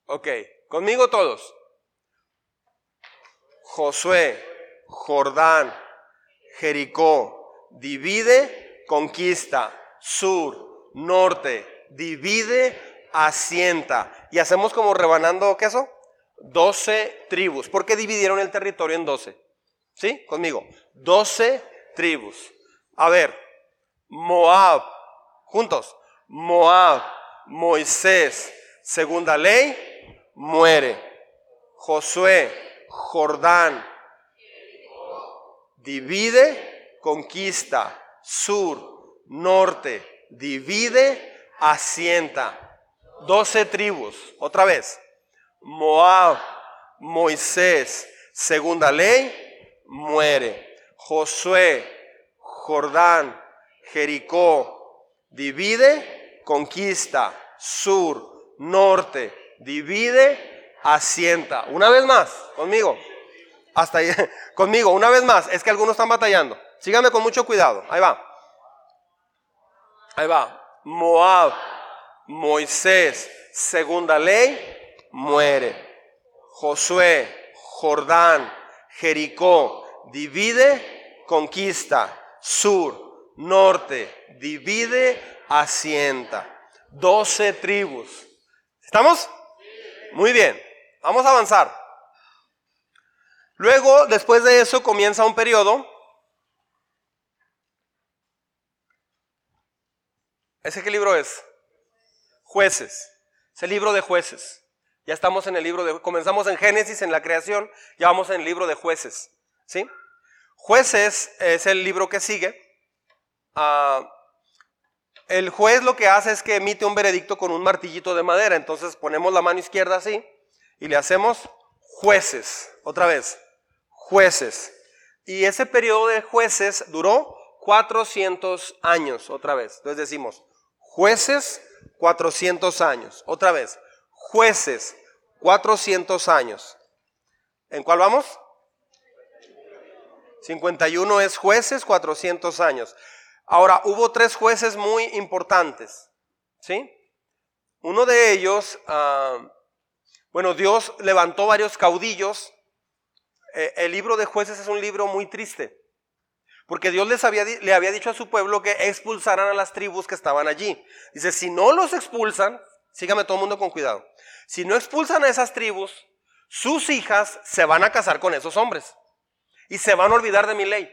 Ok, conmigo todos. Josué, Jordán, Jericó, divide, conquista, sur, norte, divide, asienta. Y hacemos como rebanando queso. 12 tribus. ¿Por qué dividieron el territorio en 12? ¿Sí? Conmigo. 12 tribus. A ver, Moab, juntos. Moab, Moisés, segunda ley, muere. Josué, Jordán, divide, conquista, sur, norte, divide, asienta. Doce tribus, otra vez. Moab, Moisés, segunda ley, muere. Josué, Jordán, Jericó, divide, conquista, sur, norte, divide, asienta. Una vez más, conmigo. Hasta ahí, [laughs] conmigo, una vez más. Es que algunos están batallando. Síganme con mucho cuidado. Ahí va. Ahí va. Moab, Moisés, segunda ley, muere. Josué, Jordán, Jericó, divide, conquista. Sur, norte, divide, asienta. Doce tribus. ¿Estamos? Muy bien, vamos a avanzar. Luego, después de eso, comienza un periodo. ¿Ese qué libro es? Jueces. Es el libro de jueces. Ya estamos en el libro de... Comenzamos en Génesis, en la creación, ya vamos en el libro de jueces. ¿Sí? Jueces es el libro que sigue. Ah, el juez lo que hace es que emite un veredicto con un martillito de madera. Entonces ponemos la mano izquierda así y le hacemos jueces. Otra vez, jueces. Y ese periodo de jueces duró 400 años. Otra vez. Entonces decimos, jueces 400 años. Otra vez, jueces 400 años. ¿En cuál vamos? 51 es jueces, 400 años. Ahora, hubo tres jueces muy importantes, ¿sí? Uno de ellos, ah, bueno, Dios levantó varios caudillos. Eh, el libro de jueces es un libro muy triste, porque Dios les había, le había dicho a su pueblo que expulsaran a las tribus que estaban allí. Dice, si no los expulsan, sígame todo el mundo con cuidado, si no expulsan a esas tribus, sus hijas se van a casar con esos hombres y se van a olvidar de mi ley.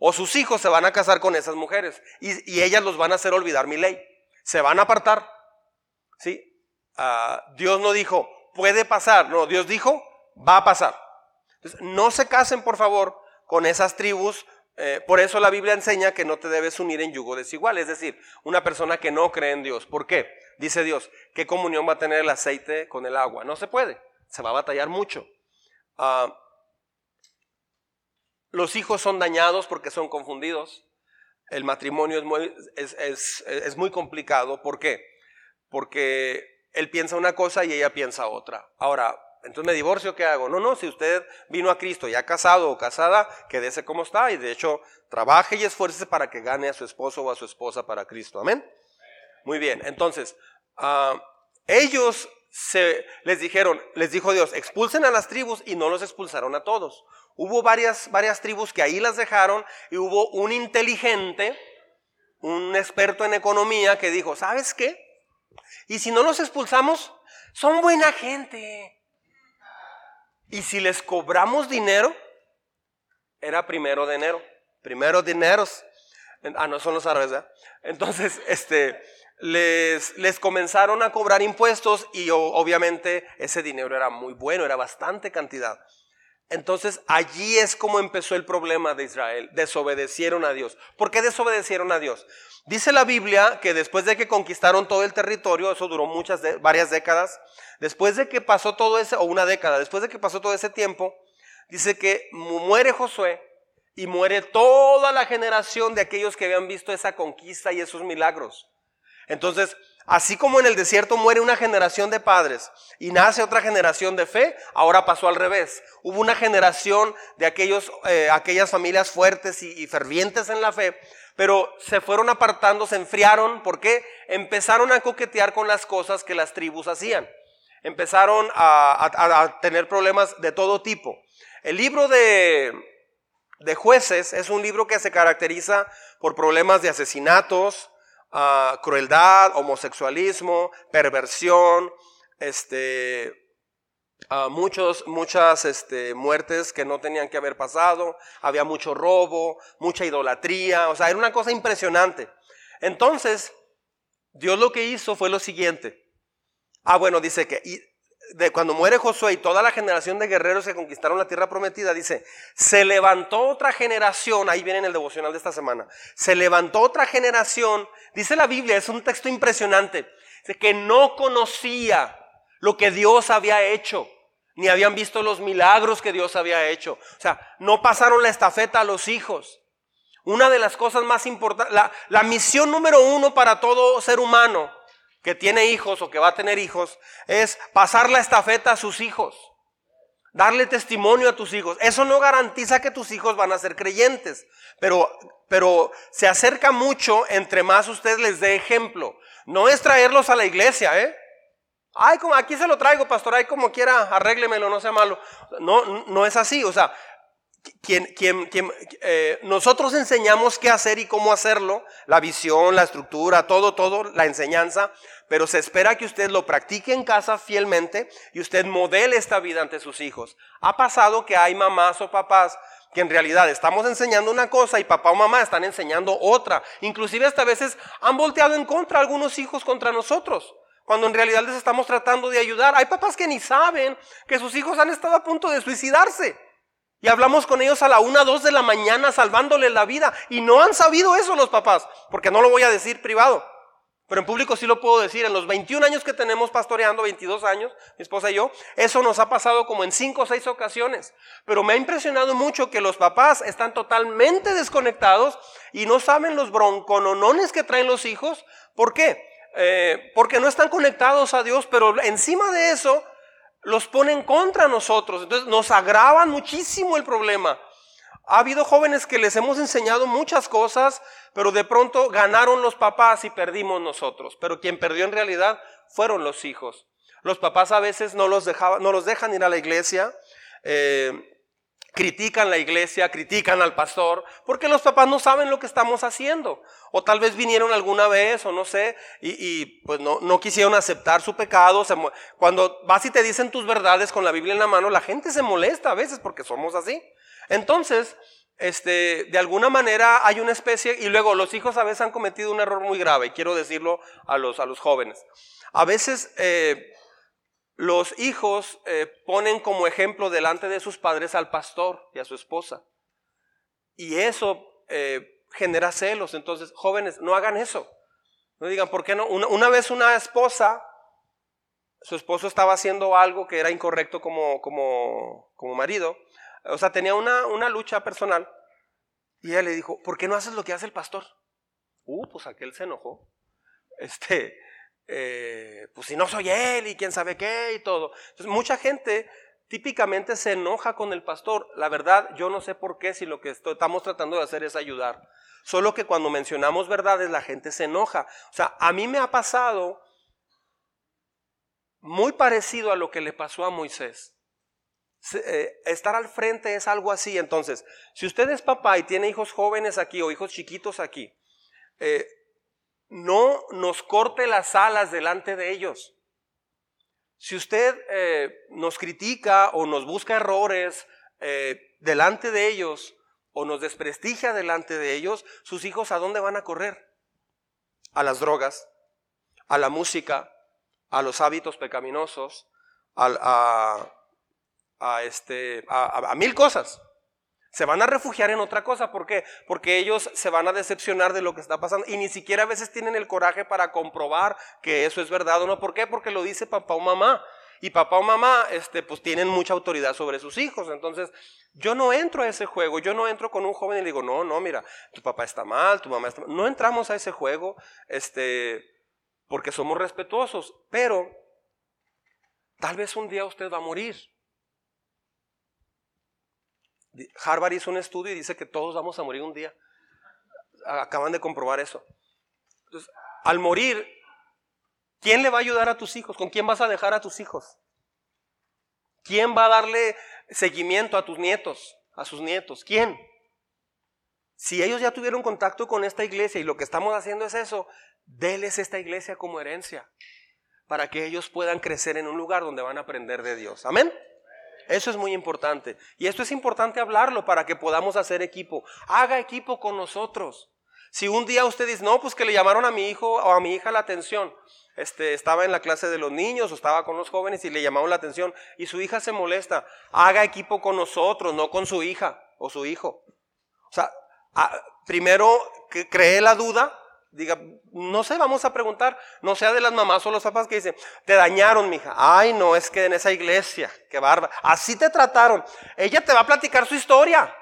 O sus hijos se van a casar con esas mujeres y, ellas los van a hacer olvidar mi ley. Se van a apartar. ¿Sí? Ah, Dios no dijo, puede pasar. No, Dios dijo, va a pasar. Entonces, no se casen, por favor, con esas tribus. Eh, por eso la Biblia enseña que no te debes unir en yugo desigual. Es decir, una persona que no cree en Dios. ¿Por qué? Dice Dios, ¿qué comunión va a tener el aceite con el agua? No se puede. Se va a batallar mucho. Ah, los hijos son dañados porque son confundidos. El matrimonio es muy, es, muy complicado. ¿Por qué? Porque él piensa una cosa y ella piensa otra. Ahora, entonces me divorcio, ¿qué hago? No, no, si usted vino a Cristo ya casado o casada, quédese como está y de hecho trabaje y esfuerce para que gane a su esposo o a su esposa para Cristo. Amén. Muy bien, entonces, ah, ellos se, les dijeron, les dijo Dios, expulsen a las tribus y no los expulsaron a todos. Hubo varias, varias tribus que ahí las dejaron y hubo un inteligente, un experto en economía que dijo, ¿sabes qué? Y si no los expulsamos, son buena gente. Y si les cobramos dinero, era primero de enero. primero dineros. Ah, no, son los árabes. Entonces, [laughs] este, les, les comenzaron a cobrar impuestos y obviamente ese dinero era muy bueno, era bastante cantidad. Entonces allí es como empezó el problema de Israel. Desobedecieron a Dios. ¿Por qué desobedecieron a Dios? Dice la Biblia que después de que conquistaron todo el territorio, eso duró muchas, varias décadas, después de que pasó todo ese, o una década, después de que pasó todo ese tiempo, dice que muere Josué y muere toda la generación de aquellos que habían visto esa conquista y esos milagros. Entonces, así como en el desierto muere una generación de padres y nace otra generación de fe, ahora pasó al revés. Hubo una generación de aquellos, eh, aquellas familias fuertes y, fervientes en la fe, pero se fueron apartando, se enfriaron, ¿por qué? Empezaron a coquetear con las cosas que las tribus hacían. Empezaron a, tener problemas de todo tipo. El libro de, de jueces es un libro que se caracteriza por problemas de asesinatos, crueldad, homosexualismo, perversión, este, muchos, muchas este, muertes que no tenían que haber pasado, había mucho robo, mucha idolatría, o sea, era una cosa impresionante. Entonces, Dios lo que hizo fue lo siguiente. Ah, bueno, dice que de cuando muere Josué y toda la generación de guerreros que conquistaron la tierra prometida, dice, se levantó otra generación, ahí viene en el devocional de esta semana, se levantó otra generación, dice la Biblia, es un texto impresionante, que no conocía lo que Dios había hecho, ni habían visto los milagros que Dios había hecho. O sea, no pasaron la estafeta a los hijos. Una de las cosas más importantes, la misión número uno para todo ser humano que tiene hijos o que va a tener hijos es pasar la estafeta a sus hijos. Darle testimonio a tus hijos. Eso no garantiza que tus hijos van a ser creyentes, pero, pero se acerca mucho entre más usted les dé ejemplo. No es traerlos a la iglesia, ¿eh? Ay, como aquí se lo traigo, pastor, ay, como quiera, arréglemelo, no sea malo. No, no es así, o sea, quien, quien, quien eh, nosotros enseñamos qué hacer y cómo hacerlo, la visión, la estructura, todo, todo, la enseñanza, pero se espera que usted lo practique en casa fielmente y usted modele esta vida ante sus hijos. Ha pasado que hay mamás o papás que en realidad estamos enseñando una cosa y papá o mamá están enseñando otra. Inclusive hasta veces han volteado en contra algunos hijos contra nosotros, cuando en realidad les estamos tratando de ayudar. Hay papás que ni saben que sus hijos han estado a punto de suicidarse. Y hablamos con ellos a la una, dos de la mañana salvándoles la vida. Y no han sabido eso los papás, porque no lo voy a decir privado. Pero en público sí lo puedo decir, en los 21 años que tenemos pastoreando, 22 años, mi esposa y yo, eso nos ha pasado como en 5 o 6 ocasiones. Pero me ha impresionado mucho que los papás están totalmente desconectados y no saben los broncononones que traen los hijos. ¿Por qué? Eh, porque no están conectados a Dios, pero encima de eso los ponen contra nosotros. Entonces nos agravan muchísimo el problema. Ha habido jóvenes que les hemos enseñado muchas cosas, pero de pronto ganaron los papás y perdimos nosotros. Pero quien perdió en realidad fueron los hijos. Los papás a veces no los, dejaban, no los dejan ir a la iglesia, eh, critican la iglesia, critican al pastor, porque los papás no saben lo que estamos haciendo. O tal vez vinieron alguna vez, o no sé, y, pues no, no, quisieron aceptar su pecado. cuando vas y te dicen tus verdades con la Biblia en la mano, la gente se molesta a veces porque somos así. Entonces, este, de alguna manera hay una especie, y luego los hijos a veces han cometido un error muy grave, quiero decirlo a los, a los jóvenes. A veces eh, los hijos eh, ponen como ejemplo delante de sus padres al pastor y a su esposa. Y eso eh, genera celos. Entonces, jóvenes, no hagan eso. No digan, ¿por qué no? Una, una, vez una esposa, su esposo estaba haciendo algo que era incorrecto como, como, como marido, o sea, tenía una, una lucha personal. Y ella le dijo, ¿por qué no haces lo que hace el pastor? Uh, pues aquel se enojó. Este, eh, pues si no soy él y quién sabe qué y todo. Entonces, mucha gente típicamente se enoja con el pastor. La verdad, yo no sé por qué si lo que estamos tratando de hacer es ayudar. Solo que cuando mencionamos verdades, la gente se enoja. O sea, a mí me ha pasado muy parecido a lo que le pasó a Moisés. Eh, estar al frente es algo así. Entonces, si usted es papá y tiene hijos jóvenes aquí o hijos chiquitos aquí, eh, no nos corte las alas delante de ellos. Si usted eh, nos critica o nos busca errores delante de ellos, o nos desprestigia delante de ellos, sus hijos a dónde van a correr? A las drogas, a la música, a los hábitos pecaminosos, a, a, este, a, mil cosas. Se van a refugiar en otra cosa. ¿Por qué? Porque ellos se van a decepcionar de lo que está pasando y ni siquiera a veces tienen el coraje para comprobar que eso es verdad o no. ¿Por qué? Porque lo dice papá o mamá. Y papá o mamá, este, pues tienen mucha autoridad sobre sus hijos. Entonces, yo no entro a ese juego. Yo no entro con un joven y le digo, no, no, mira, tu papá está mal, tu mamá está mal. No entramos a ese juego, este, porque somos respetuosos. Pero, tal vez un día usted va a morir. Harvard hizo un estudio y dice que todos vamos a morir un día. Acaban de comprobar eso. Entonces, al morir, ¿quién le va a ayudar a tus hijos? ¿Con quién vas a dejar a tus hijos? ¿Quién va a darle seguimiento a tus nietos, a sus nietos? ¿Quién? Si ellos ya tuvieron contacto con esta iglesia y lo que estamos haciendo es eso, déles esta iglesia como herencia para que ellos puedan crecer en un lugar donde van a aprender de Dios. Amén. Eso es muy importante. Y esto es importante hablarlo para que podamos hacer equipo. Haga equipo con nosotros. Si un día usted dice, no, pues que le llamaron a mi hijo o a mi hija la atención, este, estaba en la clase de los niños o estaba con los jóvenes y le llamaron la atención y su hija se molesta, haga equipo con nosotros, no con su hija o su hijo. O sea, primero cree la duda, diga, no sé, vamos a preguntar, no sea de las mamás o los papás que dicen, te dañaron, mija. Ay, no, es que en esa iglesia, qué barba. Así te trataron. Ella te va a platicar su historia.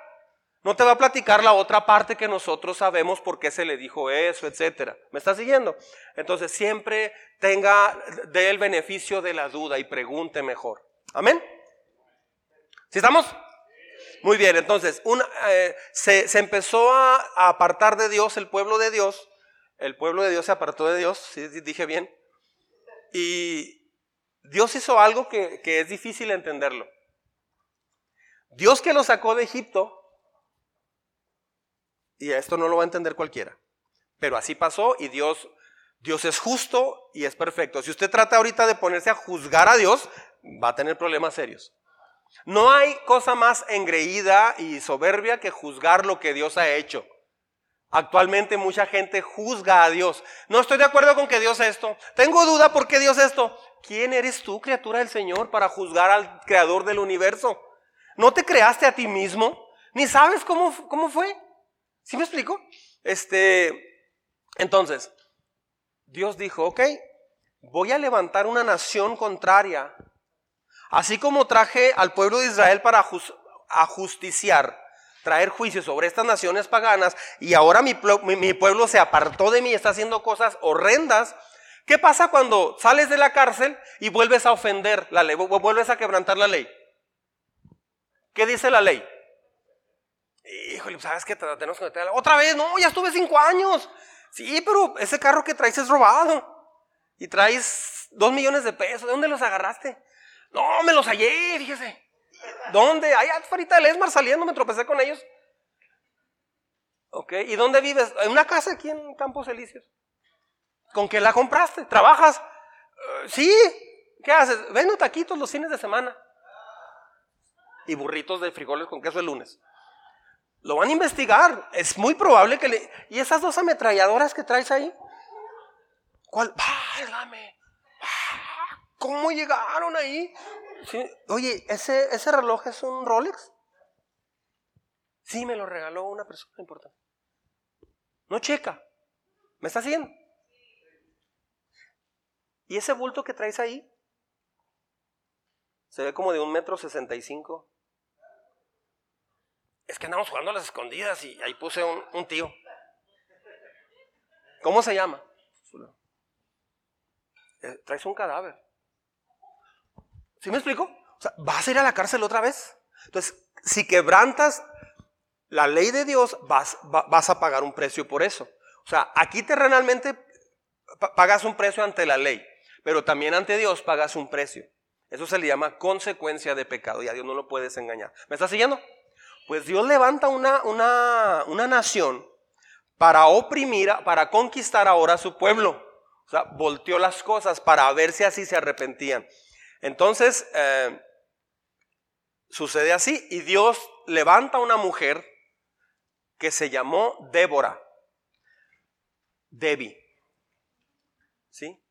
No te va a platicar la otra parte que nosotros sabemos por qué se le dijo eso, etcétera. ¿Me está siguiendo? Entonces siempre tenga de el beneficio de la duda y pregunte mejor. Amén. ¿Sí estamos? Muy bien, entonces eh, se, se, empezó a apartar de Dios el pueblo de Dios el pueblo de Dios se apartó de Dios, si dije bien. Y Dios hizo algo que, es difícil entenderlo. Dios que lo sacó de Egipto, y esto no lo va a entender cualquiera, pero así pasó y Dios, Dios es justo y es perfecto. Si usted trata ahorita de ponerse a juzgar a Dios, va a tener problemas serios. No hay cosa más engreída y soberbia que juzgar lo que Dios ha hecho. Actualmente mucha gente juzga a Dios. No estoy de acuerdo con que Dios esto. Tengo duda por qué Dios esto. ¿Quién eres tú, criatura del Señor, para juzgar al creador del universo? ¿No te creaste a ti mismo? Ni sabes cómo, cómo fue. ¿Sí me explico? Este, entonces, Dios dijo, ok, voy a levantar una nación contraria. Así como traje al pueblo de Israel para ajusticiar traer juicio sobre estas naciones paganas y ahora mi, pueblo se apartó de mí está haciendo cosas horrendas. ¿Qué pasa cuando sales de la cárcel y vuelves a ofender la ley, vuelves a quebrantar la ley? ¿Qué dice la ley? Híjole, ¿sabes qué? Tenemos que meter Otra vez, no, ya estuve cinco años. Sí, pero ese carro que traes es robado. Y traes dos millones de pesos. ¿De dónde los agarraste? No, me los hallé, fíjese. ¿Dónde? Ahí afuera del Esmar saliendo me tropecé con ellos. ¿Ok? ¿Y dónde vives? En una casa aquí en Campos Elíseos. ¿Con qué la compraste? ¿Trabajas? Eh, sí. ¿Qué haces? Ven taquitos los fines de semana. Y burritos de frijoles con queso el lunes. Lo van a investigar. Es muy probable que le... ¿Y esas dos ametralladoras que traes ahí? ¿Cuál? ¡Válgame! ¡Ah! ¿Cómo llegaron ahí? Oye, ¿ese, ¿ese reloj es un Rolex? Sí, me lo regaló una persona importante. No checa. ¿Me está haciendo? ¿Y ese bulto que traes ahí? Se ve como de un metro sesenta y cinco. Es que andamos jugando a las escondidas y ahí puse un, un tío. ¿Cómo se llama? Eh, traes un cadáver. ¿Sí me explico? O sea, ¿vas a ir a la cárcel otra vez? Entonces, si quebrantas la ley de Dios, vas, vas a pagar un precio por eso. O sea, aquí terrenalmente pagas un precio ante la ley, pero también ante Dios pagas un precio. Eso se le llama consecuencia de pecado y a Dios no lo puedes engañar. ¿Me estás siguiendo? Pues Dios levanta una, una, una nación para oprimir, para conquistar ahora a su pueblo. O sea, volteó las cosas para ver si así se arrepentían. Entonces, eh, sucede así y Dios levanta una mujer que se llamó Débora. Debbie. ¿Sí?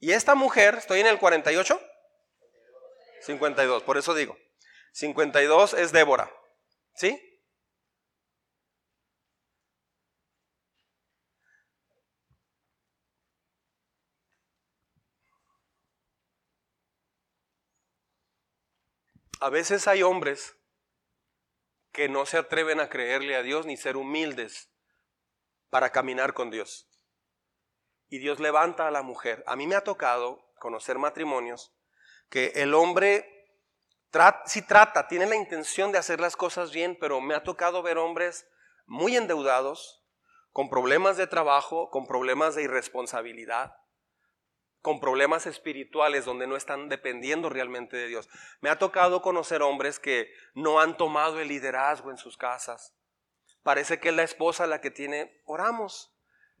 Y esta mujer, ¿estoy en el 48? 52, por eso digo. 52 es Débora. ¿Sí? A veces hay hombres que no se atreven a creerle a Dios ni ser humildes para caminar con Dios. Y Dios levanta a la mujer. A mí me ha tocado conocer matrimonios que el hombre si trata, tiene la intención de hacer las cosas bien, pero me ha tocado ver hombres muy endeudados, con problemas de trabajo, con problemas de irresponsabilidad, con problemas espirituales donde no están dependiendo realmente de Dios. Me ha tocado conocer hombres que no han tomado el liderazgo en sus casas. Parece que es la esposa la que tiene, oramos,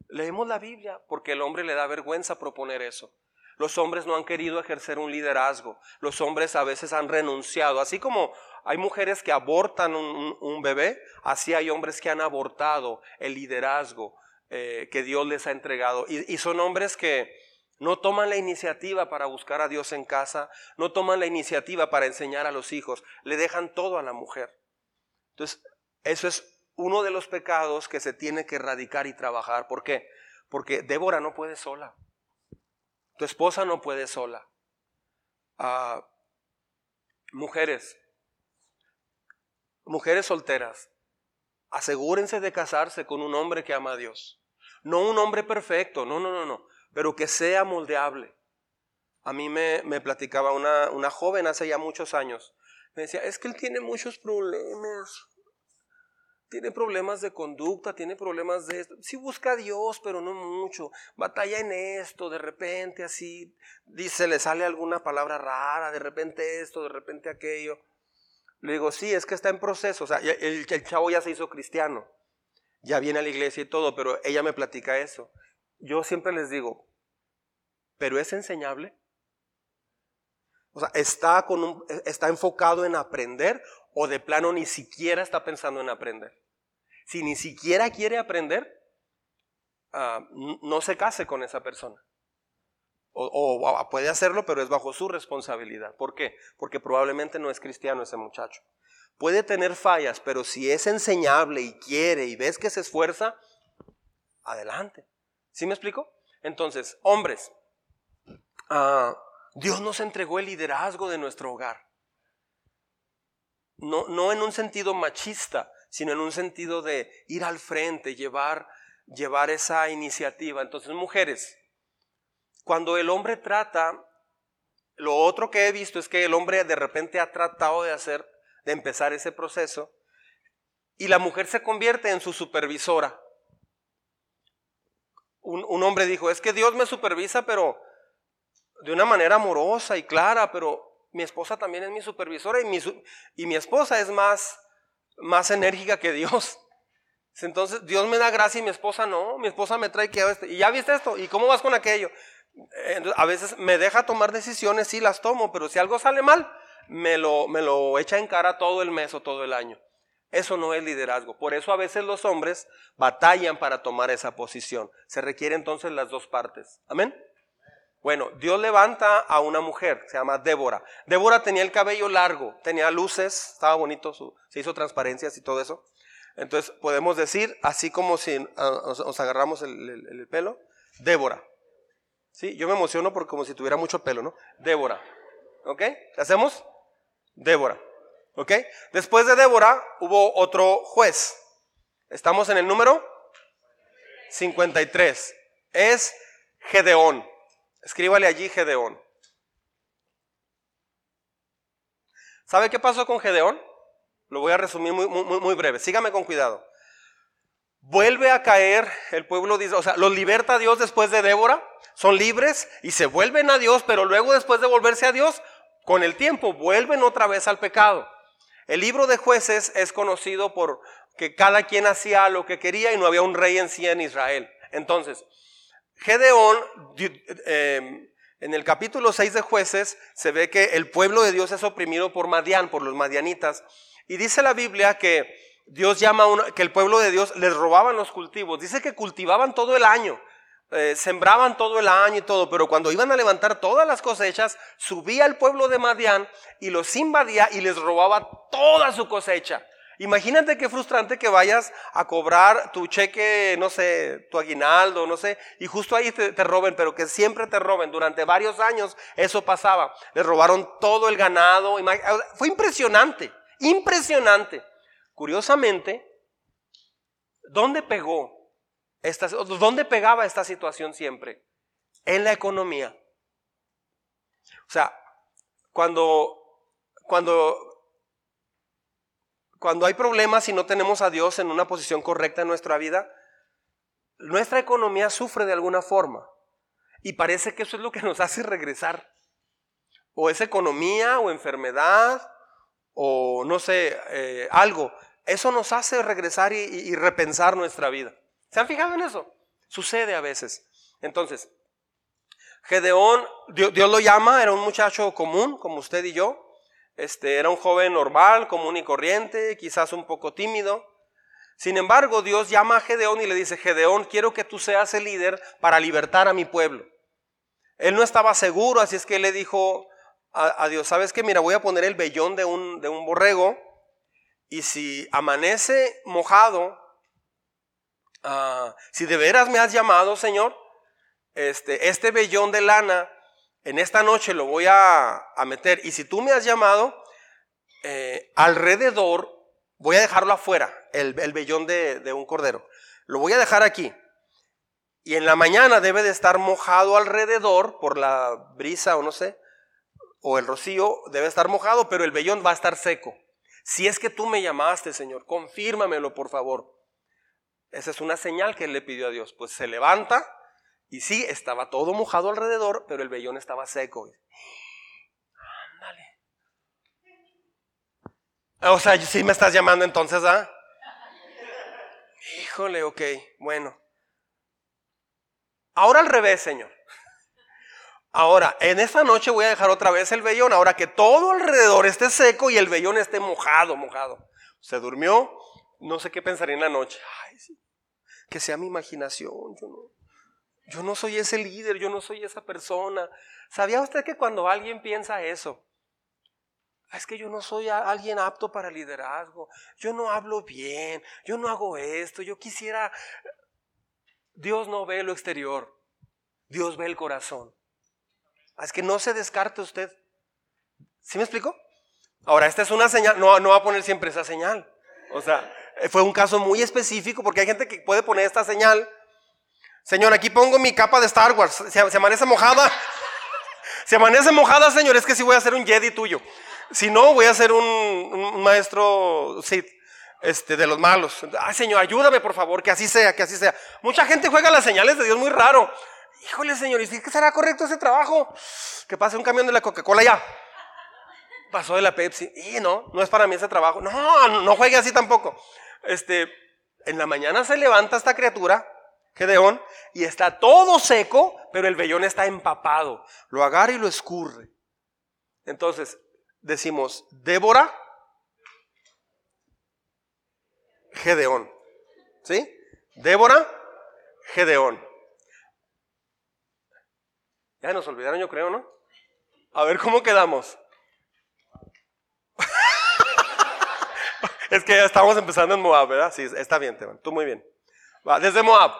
leemos la Biblia, porque el hombre le da vergüenza proponer eso. Los hombres no han querido ejercer un liderazgo. Los hombres a veces han renunciado. Así como hay mujeres que abortan un, bebé, así hay hombres que han abortado el liderazgo eh, que Dios les ha entregado. y son hombres que no toman la iniciativa para buscar a Dios en casa, no toman la iniciativa para enseñar a los hijos, le dejan todo a la mujer. Entonces, eso es uno de los pecados que se tiene que erradicar y trabajar. ¿Por qué? Porque Débora no puede sola. Tu esposa no puede sola. Ah, mujeres, mujeres solteras, asegúrense de casarse con un hombre que ama a Dios. No un hombre perfecto, no, no, no, no, pero que sea moldeable. A mí me, me platicaba una, una joven hace ya muchos años. Me decía, es que él tiene muchos problemas tiene problemas de conducta, tiene problemas de esto. Sí busca a Dios, pero no mucho. Batalla en esto, de repente así, dice, le sale alguna palabra rara, de repente esto, de repente aquello. Le digo, sí, es que está en proceso. O sea, el, el chavo ya se hizo cristiano, ya viene a la iglesia y todo, pero ella me platica eso. Yo siempre les digo, ¿pero es enseñable? O sea, ¿está, con un, ¿está enfocado en aprender o de plano ni siquiera está pensando en aprender? Si ni siquiera quiere aprender, ah, no se case con esa persona. O, puede hacerlo, pero es bajo su responsabilidad. ¿Por qué? Porque probablemente no es cristiano ese muchacho. Puede tener fallas, pero si es enseñable y quiere y ves que se esfuerza, adelante. ¿Sí me explico? Entonces, hombres, ah, Dios nos entregó el liderazgo de nuestro hogar. No, no en un sentido machista, sino en un sentido de ir al frente, llevar, llevar esa iniciativa. Entonces, mujeres, cuando el hombre trata, lo otro que he visto es que el hombre de repente ha tratado de hacer, de empezar ese proceso, y la mujer se convierte en su supervisora. Un, hombre dijo, es que Dios me supervisa, pero de una manera amorosa y clara, pero mi esposa también es mi supervisora y mi, y mi esposa es más más enérgica que Dios. [laughs] Entonces Dios me da gracia y mi esposa no, mi esposa me trae que esto. Y ya viste esto, ¿y cómo vas con aquello? a veces me deja tomar decisiones, sí las tomo, pero si algo sale mal, me lo, me lo echa en cara todo el mes o todo el año. Eso no es liderazgo. Por eso a veces los hombres batallan para tomar esa posición. Se requiere entonces las dos partes. Amén. Bueno, Dios levanta a una mujer, se llama Débora. Débora tenía el cabello largo, tenía luces, estaba bonito, se hizo transparencias y todo eso. Entonces podemos decir, así como si ah, nos, agarramos el, pelo, Débora. ¿Sí? Yo me emociono porque como si tuviera mucho pelo, ¿no? Débora. ¿Ok? ¿Qué hacemos? Débora. ¿Ok? Después de Débora hubo otro juez. Estamos en el número 53. Es Gedeón. Escríbale allí Gedeón. ¿Sabe qué pasó con Gedeón? Lo voy a resumir muy, breve. Sígame con cuidado. Vuelve a caer el pueblo de Israel. O sea, los liberta Dios después de Débora. Son libres y se vuelven a Dios, pero luego después de volverse a Dios, con el tiempo vuelven otra vez al pecado. El libro de jueces es conocido por que cada quien hacía lo que quería y no había un rey en sí en Israel. Entonces, Gedeón, em, en el capítulo 6 de jueces, se ve que el pueblo de Dios es oprimido por Madián, por los madianitas. Y dice la Biblia que Dios llama a que el pueblo de Dios les robaban los cultivos. Dice que cultivaban todo el año, eh, sembraban todo el año y todo, pero cuando iban a levantar todas las cosechas, subía el pueblo de Madián y los invadía y les robaba toda su cosecha. Imagínate qué frustrante que vayas a cobrar tu cheque, no sé, tu aguinaldo, no sé, y justo ahí te, te, roben, pero que siempre te roben. Durante varios años eso pasaba. Les robaron todo el ganado. Fue impresionante, impresionante. Curiosamente, ¿dónde pegó? ¿Dónde pegaba esta situación siempre? En la economía. O sea, cuando, cuando, cuando hay problemas y no tenemos a Dios en una posición correcta en nuestra vida, nuestra economía sufre de alguna forma. Y parece que eso es lo que nos hace regresar. O es economía o enfermedad o no sé, eh, algo, eso nos hace regresar y, repensar nuestra vida. ¿Se han fijado en eso? Sucede a veces. Entonces, Gedeón, Dios, lo llama, era un muchacho común, como usted y yo. Este, era un joven normal, común y corriente, quizás un poco tímido. Sin embargo, Dios llama a Gedeón y le dice, Gedeón, quiero que tú seas el líder para libertar a mi pueblo. Él no estaba seguro, así es que le dijo, a, Dios, ¿sabes qué? Mira, voy a poner el vellón de un, de un borrego y si amanece mojado, ah, si de veras me has llamado, Señor, este, este vellón de lana, en esta noche lo voy a, meter. Y si tú me has llamado, eh, alrededor, voy a dejarlo afuera, el, el vellón de, de un cordero. Lo voy a dejar aquí. Y en la mañana debe de estar mojado alrededor por la brisa o no sé o el rocío debe estar mojado, pero el vellón va a estar seco. Si es que tú me llamaste, Señor, confírmamelo, por favor. Esa es una señal que él le pidió a Dios. Pues se levanta y sí, estaba todo mojado alrededor, pero el vellón estaba seco. Ándale. O sea, sí me estás llamando entonces, ¿ah? Híjole, ok, bueno. Ahora al revés, Señor. Ahora, en esta noche voy a dejar otra vez el vellón, ahora que todo alrededor esté seco y el vellón esté mojado, mojado. Se durmió, no sé qué pensaría en la noche. Ay, sí, que sea mi imaginación, yo no, yo no soy ese líder, yo no soy esa persona. ¿Sabía usted que cuando alguien piensa eso, ah, es que yo no soy alguien apto para liderazgo, yo no hablo bien, yo no hago esto, yo quisiera... Dios no ve lo exterior, Dios ve el corazón. Es que no se descarte usted. ¿Sí me explico? Ahora, esta es una señal, no, no va a poner siempre esa señal. O sea, fue un caso muy específico porque hay gente que puede poner esta señal. Señor, aquí pongo mi capa de Star Wars. Se, amanece mojada. [laughs] Se amanece mojada, señor. Es que si voy a ser un Jedi tuyo. Si no, voy a ser un, maestro Sith este, de los malos. Ay, Señor, ayúdame, por favor, que así sea, que así sea. Mucha gente juega las señales de Dios muy raro. Híjole, señor, ¿y que será correcto ese trabajo? Que pase un camión de la Coca-Cola ya. Pasó de la Pepsi. Y no, no es para mí ese trabajo. No, no juegue así tampoco. Este, en la mañana se levanta esta criatura, Gedeón, y está todo seco, pero el vellón está empapado. Lo agarra y lo escurre. Entonces, decimos, Débora, Gedeón. ¿Sí? Débora, Gedeón. Ya nos olvidaron, yo creo, ¿no? A ver cómo quedamos. Es que ya estamos empezando en Moab, ¿verdad? Sí, está bien, Teban. Tú muy bien. Va, desde Moab.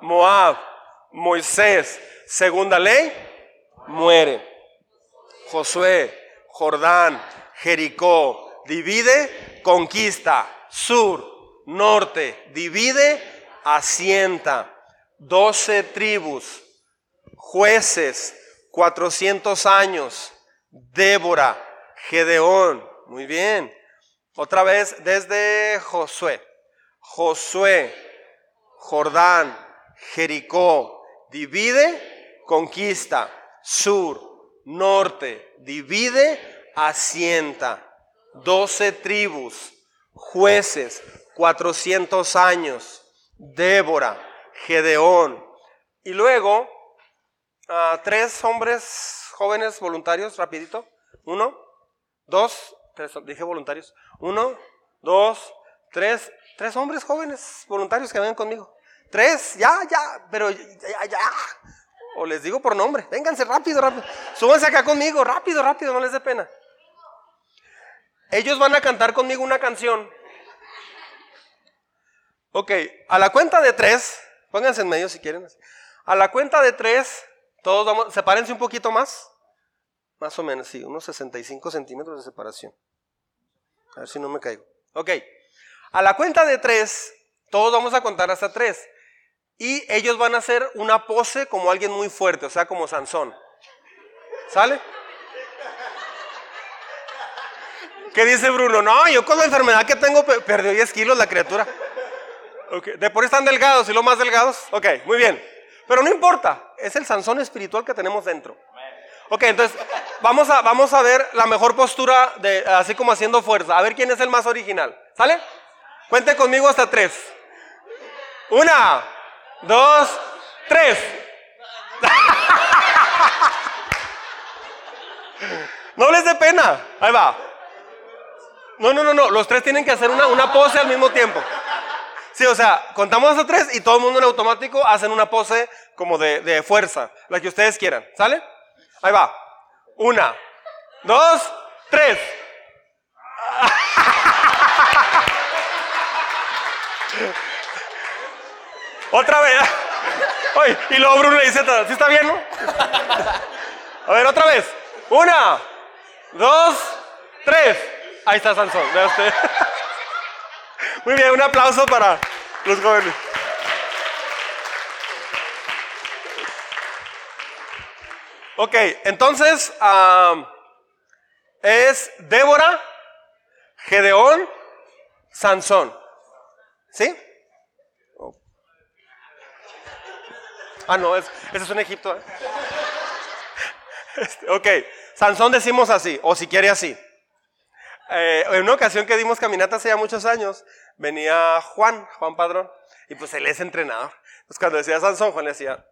Moab. Moisés. Segunda ley. Muere. Josué. Jordán. Jericó. Divide. Conquista. Sur. Norte. Divide. Asienta. Doce tribus jueces, 400 años, Débora, Gedeón, muy bien. Otra vez desde Josué, Josué, Jordán, Jericó, divide, conquista, sur, norte, divide, asienta. Doce tribus, jueces, 400 años, Débora, Gedeón. Y luego tres hombres jóvenes voluntarios, rapidito. Uno, dos, tres, dije voluntarios. Uno, dos, Tres, tres hombres jóvenes voluntarios que vengan conmigo. Tres, ya, ya, pero ya, ya. O les digo por nombre, vénganse rápido, rápido. Súbanse acá conmigo, rápido, rápido, no les dé pena. Ellos van a cantar conmigo una canción. Ok, a la cuenta de tres, pónganse en medio si quieren. A la cuenta de tres, todos vamos, sepárense un poquito más. Más o menos, sí, unos 65 centímetros de separación. A ver si no me caigo. Ok, a la cuenta de tres, todos vamos a contar hasta tres. Y ellos van a hacer una pose como alguien muy fuerte, o sea, como Sansón. ¿Sale? ¿Qué dice Bruno? No, yo con la enfermedad que tengo perdió 10 kilos la criatura. Okay. De por están delgados y lo más delgados. Ok, muy bien. Pero no importa, es el Sansón espiritual que tenemos dentro. Ok, entonces vamos a, vamos a ver la mejor postura, de, así como haciendo fuerza. A ver quién es el más original. ¿Sale? Cuente conmigo hasta tres. Una, dos, tres. [laughs] No les dé pena. Ahí va. No, no, no, no. Los tres tienen que hacer una, una pose al mismo tiempo. Sí, o sea, contamos hasta tres y todo el mundo en automático hacen una pose como de, de fuerza, la que ustedes quieran. ¿Sale? Ahí va. Una, dos, tres. Otra vez. y luego Bruno le dice, ¿sí está bien, no? A ver, otra vez. Una, dos, tres. Ahí está Sansón, vea usted. Muy bien, un aplauso para los jóvenes. Ok, entonces es Débora, Gedeón, Sansón. ¿Sí? Ah, no, es, ese es un Egipto. ¿eh? Este, ok, Sansón decimos así, o si quiere así. Eh, en una ocasión que dimos caminata hace ya muchos años, venía Juan, Juan Padrón, y pues él es entrenador. Entonces cuando decía Sansón, Juan le decía...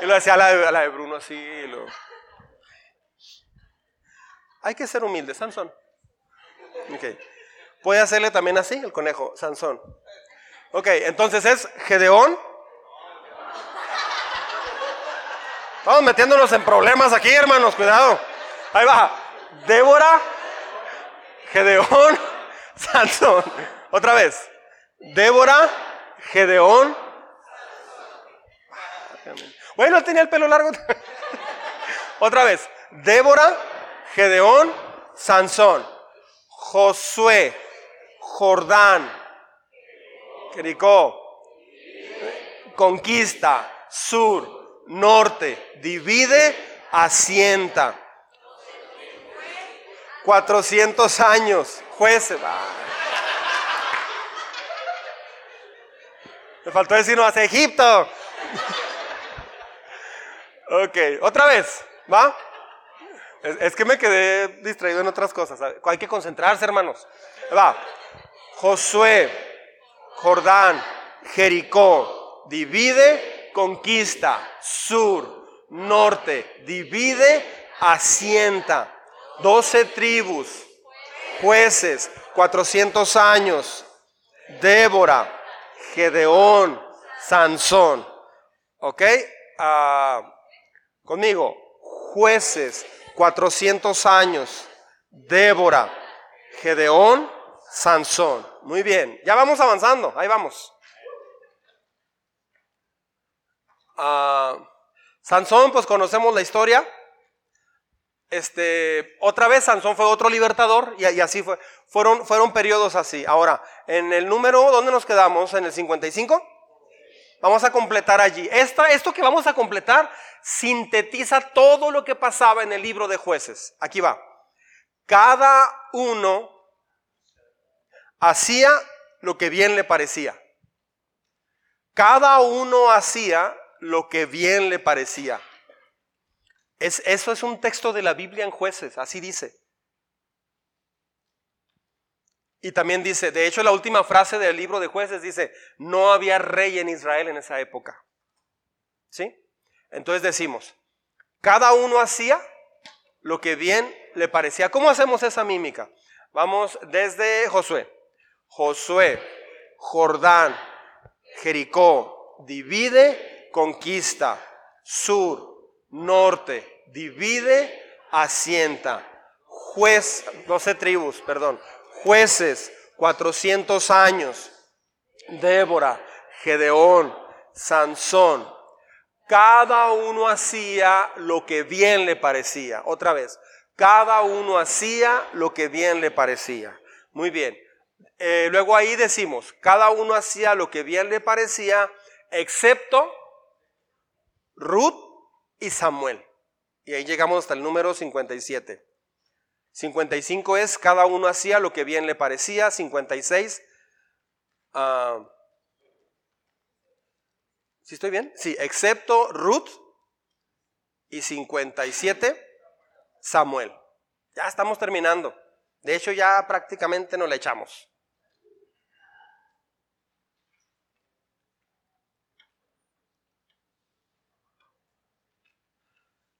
Y lo decía a la de, Bruno así. lo... Hay que ser humilde, Sansón. Okay. Puede hacerle también así el conejo, Sansón. Ok, entonces es Gedeón, Estamos metiéndonos en problemas aquí, hermanos, cuidado. Ahí va. Débora, Gedeón, [laughs] Sansón. Otra vez. Débora, Gedeón. Bueno, tenía el pelo largo. [laughs] Otra vez. Débora, Gedeón, Sansón. Josué, Jordán, Jericó, conquista, sur, norte, divide, asienta. 400 años, jueces. [laughs] Me faltó decir hacia Egipto. Ok, otra vez, ¿va? Es, que me quedé distraído en otras cosas. Hay que concentrarse, hermanos. Va. Josué, Jordán, Jericó, divide, conquista, sur, norte, divide, asienta. Doce tribus, jueces, 400 años, Débora, Gedeón, Sansón. ¿Ok? Ah, conmigo, jueces, 400 años, Débora, Gedeón, Sansón. Muy bien, ya vamos avanzando, ahí vamos. Sansón, pues conocemos la historia. Este, otra vez Sansón fue otro libertador y, así fue. Fueron, fueron periodos así. Ahora, en el número, ¿dónde nos quedamos? ¿En el 55? Vamos a completar allí. Esto que vamos a completar sintetiza todo lo que pasaba en el libro de jueces. Aquí va. Cada uno hacía lo que bien le parecía. Cada uno hacía lo que bien le parecía. Es, eso es un texto de la Biblia en jueces, así dice. Y también dice, de hecho la última frase del libro de jueces dice, no había rey en Israel en esa época. ¿Sí? Entonces decimos, cada uno hacía lo que bien le parecía. ¿Cómo hacemos esa mímica? Vamos desde Josué. Josué, Jordán, Jericó, divide, conquista, sur, norte, divide, asienta. Juez, 12 tribus, perdón. Jueces, 400 años. Débora, Gedeón, Sansón. Cada uno hacía lo que bien le parecía. Otra vez, cada uno hacía lo que bien le parecía. Muy bien. Eh, luego ahí decimos, cada uno hacía lo que bien le parecía, excepto Ruth y Samuel. Y ahí llegamos hasta el número 57. 55 es, cada uno hacía lo que bien le parecía. 56, uh, ¿sí estoy bien? Sí, excepto Ruth. Y 57, Samuel. Ya estamos terminando. De hecho, ya prácticamente nos le echamos.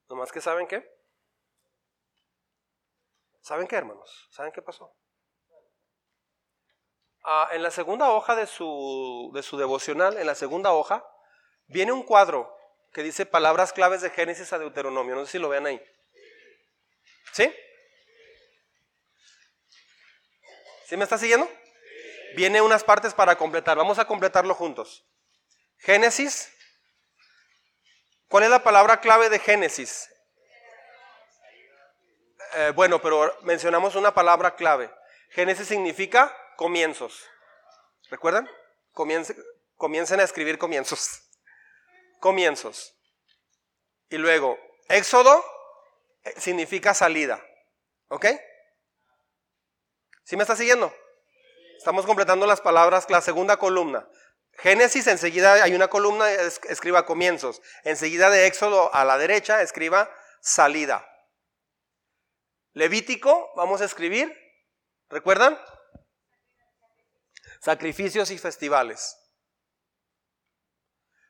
Nomás que saben qué? ¿Saben qué, hermanos? ¿Saben qué pasó? Ah, en la segunda hoja de su, de su devocional, en la segunda hoja, viene un cuadro que dice palabras claves de Génesis a Deuteronomio. No sé si lo vean ahí. ¿Sí? ¿Sí me está siguiendo? Viene unas partes para completar. Vamos a completarlo juntos. Génesis. ¿Cuál es la palabra clave de Génesis? Eh, bueno, pero mencionamos una palabra clave. Génesis significa comienzos. ¿Recuerdan? comiencen a escribir comienzos. Comienzos. Y luego, Éxodo eh, significa salida. ¿Ok? ¿Sí me está siguiendo? Estamos completando las palabras, la segunda columna. Génesis, enseguida hay una columna, escriba comienzos. Enseguida de Éxodo a la derecha, escriba salida. Levítico, vamos a escribir, ¿recuerdan? Sacrificios y festivales.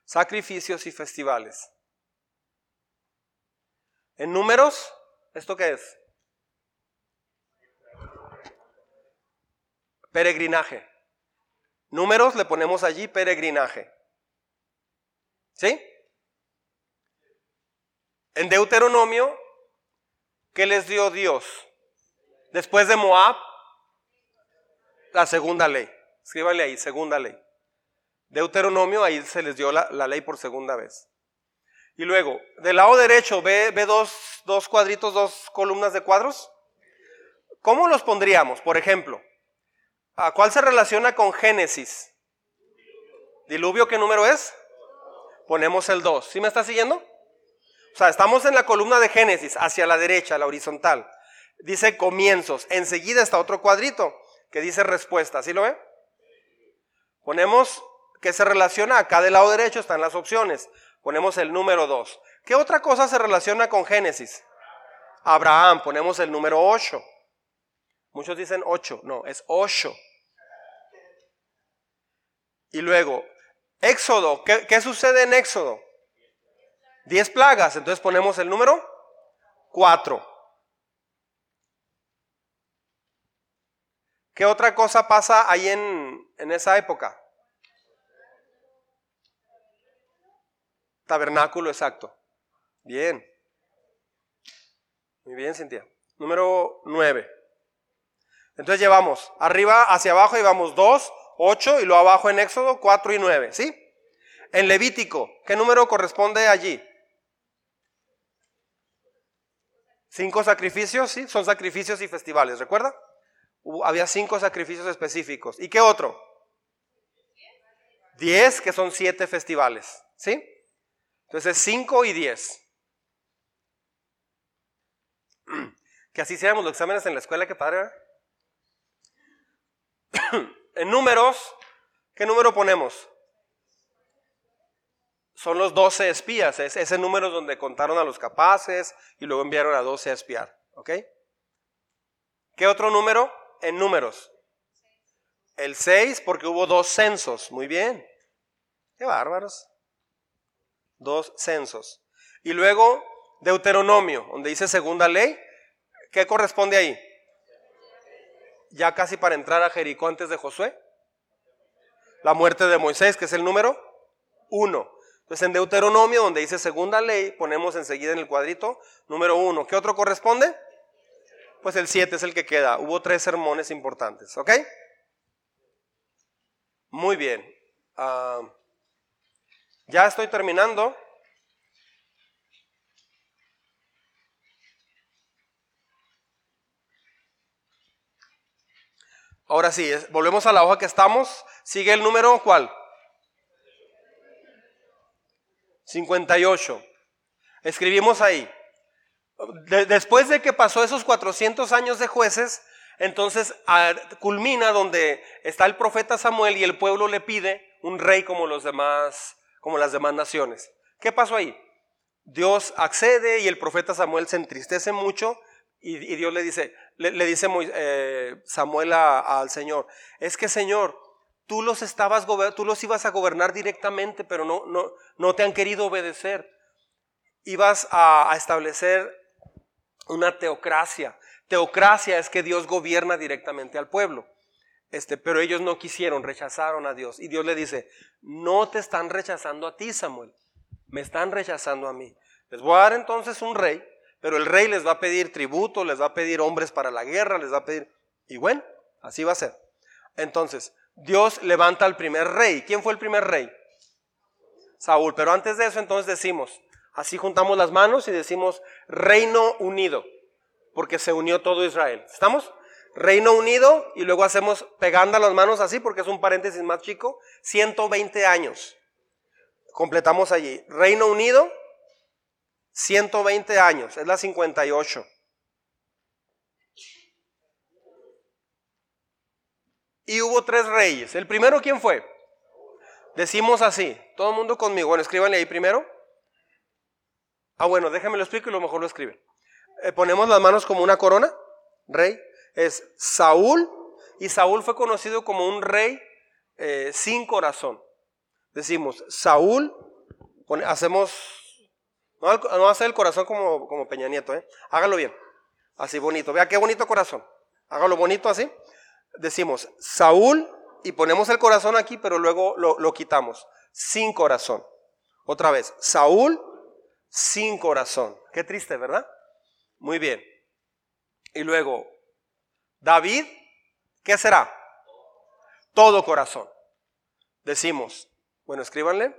Sacrificios y festivales. En números, ¿esto qué es? Peregrinaje. Números le ponemos allí peregrinaje. ¿Sí? En Deuteronomio ¿Qué les dio Dios? Después de Moab, la segunda ley. Escríbale ahí, segunda ley. Deuteronomio, ahí se les dio la, ley por segunda vez. Y luego, del lado derecho, ¿ve, ve dos, dos cuadritos, dos columnas de cuadros? ¿Cómo los pondríamos? Por ejemplo, ¿a cuál se relaciona con Génesis? ¿Diluvio qué número es? Ponemos el 2. ¿Sí me está siguiendo? O sea, estamos en la columna de Génesis, hacia la derecha, la horizontal. Dice comienzos. Enseguida está otro cuadrito que dice respuesta. ¿Sí lo ve? Ponemos que se relaciona acá del lado derecho, están las opciones. Ponemos el número 2. ¿Qué otra cosa se relaciona con Génesis? Abraham, ponemos el número 8. Muchos dicen 8, no, es 8. Y luego, Éxodo, ¿qué, ¿qué, sucede en Éxodo? Diez plagas, entonces ponemos el número 4. ¿Qué otra cosa pasa ahí en, en esa época? Tabernáculo, exacto. Bien. Muy bien, Cintia. Número 9. Entonces llevamos arriba hacia abajo, llevamos 2, 8 y luego abajo en Éxodo 4 y 9, ¿sí? En Levítico, ¿qué número corresponde allí? Cinco sacrificios, sí, son sacrificios y festivales, ¿recuerda? había cinco sacrificios específicos. ¿Y qué otro? Diez, que son siete festivales, ¿sí? Entonces, cinco y diez. [clears throat] Que así seamos los exámenes en la escuela, qué padre. [clears throat] en números, ¿qué número ponemos? Son los doce espías. Es ese número donde contaron a los capaces y luego enviaron a doce a espiar. ¿Ok? ¿Qué otro número? En números. El 6 porque hubo dos censos. Muy bien. Qué bárbaros. Dos censos. Y luego Deuteronomio, donde dice segunda ley. ¿Qué corresponde ahí? ya casi para entrar a Jericó antes de Josué? La muerte de Moisés, que es el número uno. Entonces en Deuteronomio, donde dice segunda ley, ponemos enseguida en el cuadrito número uno. ¿Qué otro corresponde? Pues el siete es el que queda. Hubo tres sermones importantes, ¿ok? Muy bien. Ah, ya estoy terminando. Ahora sí, volvemos a la hoja que estamos. Sigue el número cuál? 58. Escribimos ahí. después de que pasó esos 400 años de jueces, entonces culmina donde está el profeta Samuel y el pueblo le pide un rey como los demás, como las demás naciones. ¿Qué pasó ahí? Dios accede y el profeta Samuel se entristece mucho y, Dios le dice, le, dice eh, Samuel al Señor, es que Señor, tú los estabas tú los ibas a gobernar directamente, pero no, no, no te han querido obedecer. Ibas a, a establecer una teocracia. Teocracia es que Dios gobierna directamente al pueblo. Este, pero ellos no quisieron, rechazaron a Dios. Y Dios le dice, no te están rechazando a ti, Samuel, me están rechazando a mí. Les voy a dar entonces un rey pero el rey les va a pedir tributo, les va a pedir hombres para la guerra, les va a pedir... Y bueno, así va a ser. Entonces, Dios levanta al primer rey. ¿Quién fue el primer rey? Saúl. Pero antes de eso, entonces decimos, así juntamos las manos y decimos Reino Unido, porque se unió todo Israel. ¿Estamos? Reino Unido y luego hacemos pegando las manos así, porque es un paréntesis más chico, 120 años. Completamos allí. Reino Unido, 120 años, es la 58. Y hubo tres reyes. ¿El primero quién fue? Decimos así, todo el mundo conmigo. Bueno, escríbanle ahí primero. Ah, bueno, déjame lo explico y lo mejor lo escriben. Eh, ponemos las manos como una corona, rey. Es Saúl, y Saúl fue conocido como un rey eh, sin corazón. Decimos, Saúl, hacemos no, no hacer el corazón como, como Peña Nieto, ¿eh? Hágalo bien. Así bonito. Vea qué bonito corazón. Hágalo bonito así. Decimos Saúl y ponemos el corazón aquí, pero luego lo, quitamos. Sin corazón. Otra vez. Saúl sin corazón. Qué triste, ¿verdad? Muy bien. Y luego, David, ¿qué será? Todo corazón. Decimos, bueno, escríbanle.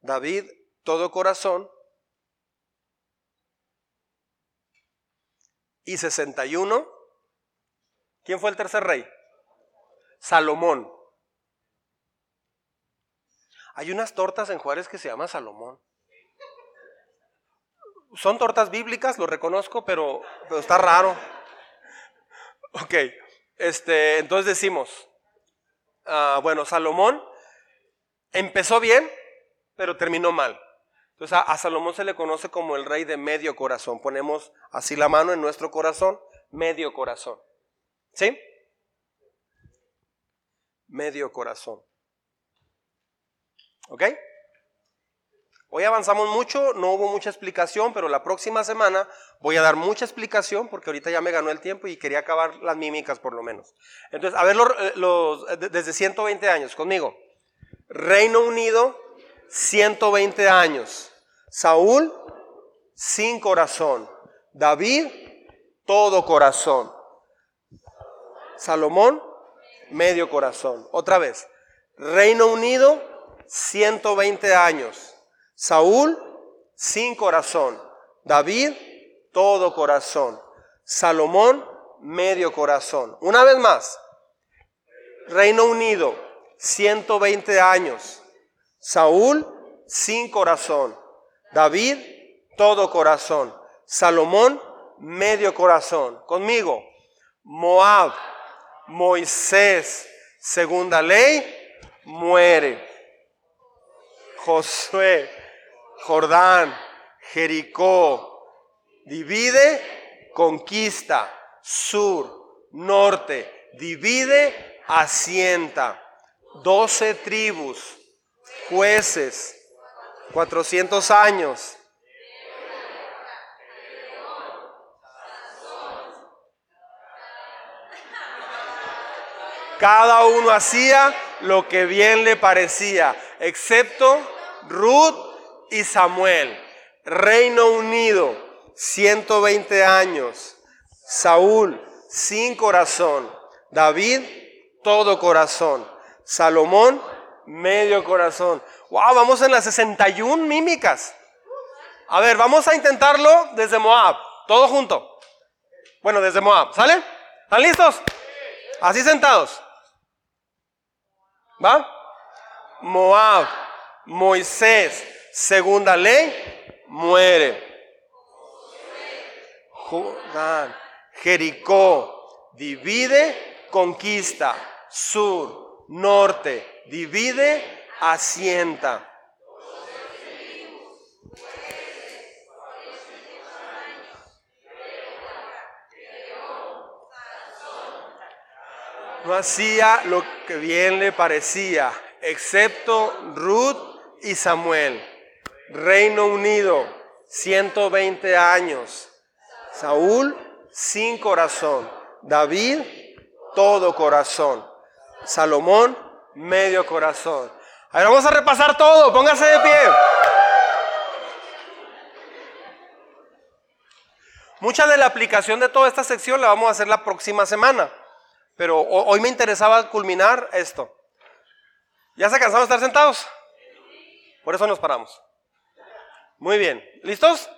David todo corazón. Y 61. ¿Quién fue el tercer rey? Salomón. Hay unas tortas en Juárez que se llama Salomón. Son tortas bíblicas, lo reconozco, pero, pero está raro. Ok, este, entonces decimos, ah, bueno, Salomón empezó bien, pero terminó mal. Entonces a, Salomón se le conoce como el rey de medio corazón. Ponemos así la mano en nuestro corazón, medio corazón. ¿Sí? Medio corazón. ¿Ok? Hoy avanzamos mucho, no hubo mucha explicación, pero la próxima semana voy a dar mucha explicación porque ahorita ya me ganó el tiempo y quería acabar las mímicas por lo menos. Entonces, a ver los, eh, desde 120 años conmigo. Reino Unido, 120 años. Saúl, sin corazón. David, todo corazón. Salomón, medio corazón. Otra vez. Reino Unido, 120 años. Saúl, sin corazón. David, todo corazón. Salomón, medio corazón. Una vez más. Reino Unido, 120 años. Saúl, sin corazón. David, todo corazón. Salomón, medio corazón. Conmigo. Moab, Moisés, segunda ley, muere. Josué, Jordán, Jericó, divide, conquista. Sur, norte, divide, asienta. Doce tribus, jueces, 400 años. Cada uno hacía lo que bien le parecía, excepto Ruth y Samuel. Reino Unido, 120 años. Saúl, sin corazón. David, todo corazón. Salomón, medio corazón. Wow, vamos en las 61 mímicas. A ver, vamos a intentarlo desde Moab, todo junto. Bueno, desde Moab, ¿sale? ¿Están listos? Así sentados. ¿Va? Moab, Moisés, segunda ley, muere. Jordán, Jericó, divide, conquista. Sur, norte, divide, asienta. No hacía lo que bien le parecía, excepto Ruth y Samuel. Reino Unido, 120 años. Saúl, sin corazón. David, todo corazón. Salomón, medio corazón. Ahora vamos a repasar todo, póngase de pie. Mucha de la aplicación de toda esta sección la vamos a hacer la próxima semana. Pero hoy me interesaba culminar esto. ¿Ya se cansaron de estar sentados? Por eso nos paramos. Muy bien. ¿Listos?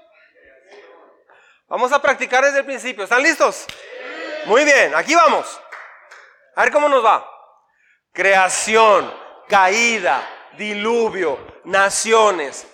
Vamos a practicar desde el principio. ¿Están listos? Muy bien, aquí vamos. A ver cómo nos va. Creación, caída, diluvio, naciones,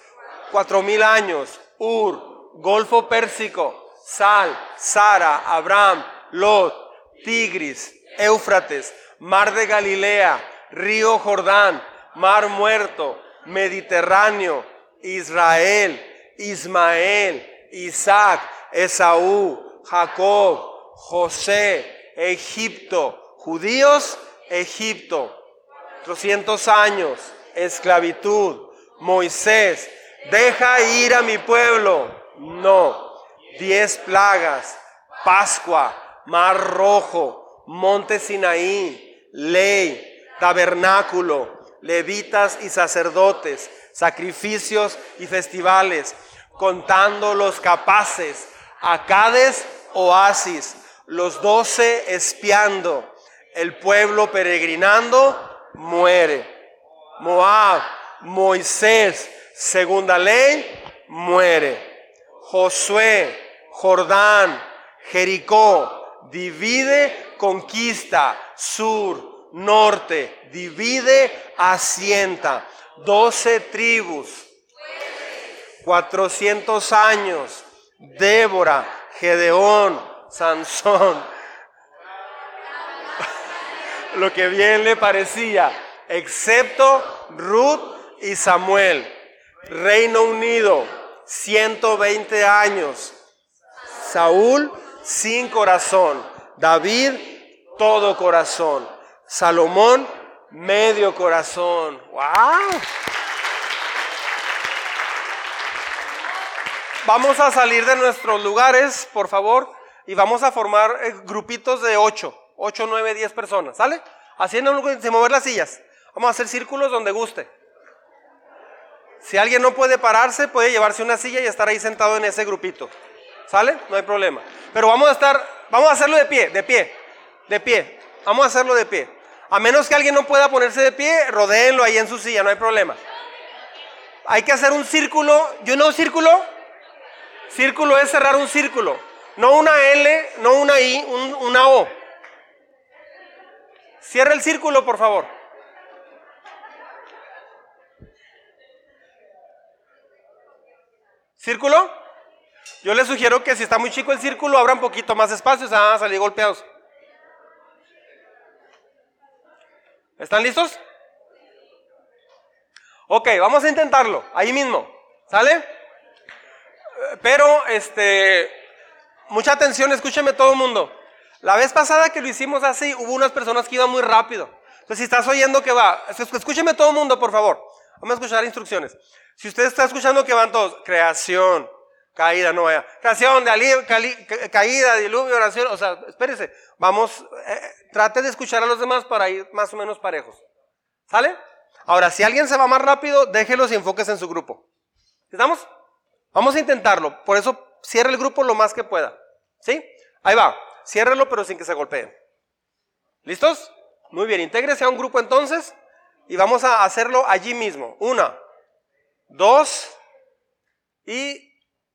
cuatro mil años, Ur, Golfo Pérsico, Sal, Sara, Abraham, Lot, Tigris, Éufrates, Mar de Galilea, Río Jordán, Mar Muerto, Mediterráneo, Israel, Ismael, Isaac, Esaú, Jacob, José, Egipto, judíos, Egipto, 300 años, esclavitud, Moisés, deja ir a mi pueblo, no, diez plagas, Pascua, Mar Rojo, monte Sinaí, ley, tabernáculo, levitas y sacerdotes, sacrificios y festivales, contando los capaces, acades, oasis, los doce espiando, el pueblo peregrinando, muere. Moab, Moisés, segunda ley, muere. Josué, Jordán, Jericó, divide conquista, sur, norte, divide, asienta. Doce tribus, cuatrocientos años, Débora, Gedeón, Sansón. [laughs] Lo que bien le parecía, excepto Ruth y Samuel. Reino Unido, 120 años. Saúl sin corazón. David, todo corazón. Salomón, medio corazón. ¡Wow! Vamos a salir de nuestros lugares, por favor, y vamos a formar eh, grupitos de 8, 8, 9, 10 personas, ¿sale? Haciendo sin mover las sillas. Vamos a hacer círculos donde guste. Si alguien no puede pararse, puede llevarse una silla y estar ahí sentado en ese grupito. ¿Sale? No hay problema. Pero vamos a estar Vamos a hacerlo de pie, de pie, de pie. Vamos a hacerlo de pie. A menos que alguien no pueda ponerse de pie, rodéenlo ahí en su silla, no hay problema. Hay que hacer un círculo. ¿Yo no círculo? Círculo es cerrar un círculo. No una L, no una I, una O. Cierra el círculo, por favor. ¿Círculo? Yo les sugiero que si está muy chico el círculo, abran un poquito más espacio, se van a salir golpeados. ¿Están listos? Ok, vamos a intentarlo, ahí mismo, ¿sale? Pero, este, mucha atención, escúcheme todo el mundo. La vez pasada que lo hicimos así, hubo unas personas que iban muy rápido. Entonces, si estás oyendo que va, escúcheme todo el mundo, por favor. Vamos a escuchar instrucciones. Si usted está escuchando que van todos, creación, Caída, no vaya. Canción de caída, diluvio, oración. O sea, espérese. Vamos, eh, trate de escuchar a los demás para ir más o menos parejos. ¿Sale? Ahora, si alguien se va más rápido, déjelos y enfóquese en su grupo. ¿Estamos? Vamos a intentarlo. Por eso cierre el grupo lo más que pueda. ¿Sí? Ahí va. Ciérrelo, pero sin que se golpeen. ¿Listos? Muy bien. Intégrese a un grupo entonces y vamos a hacerlo allí mismo. Una, dos y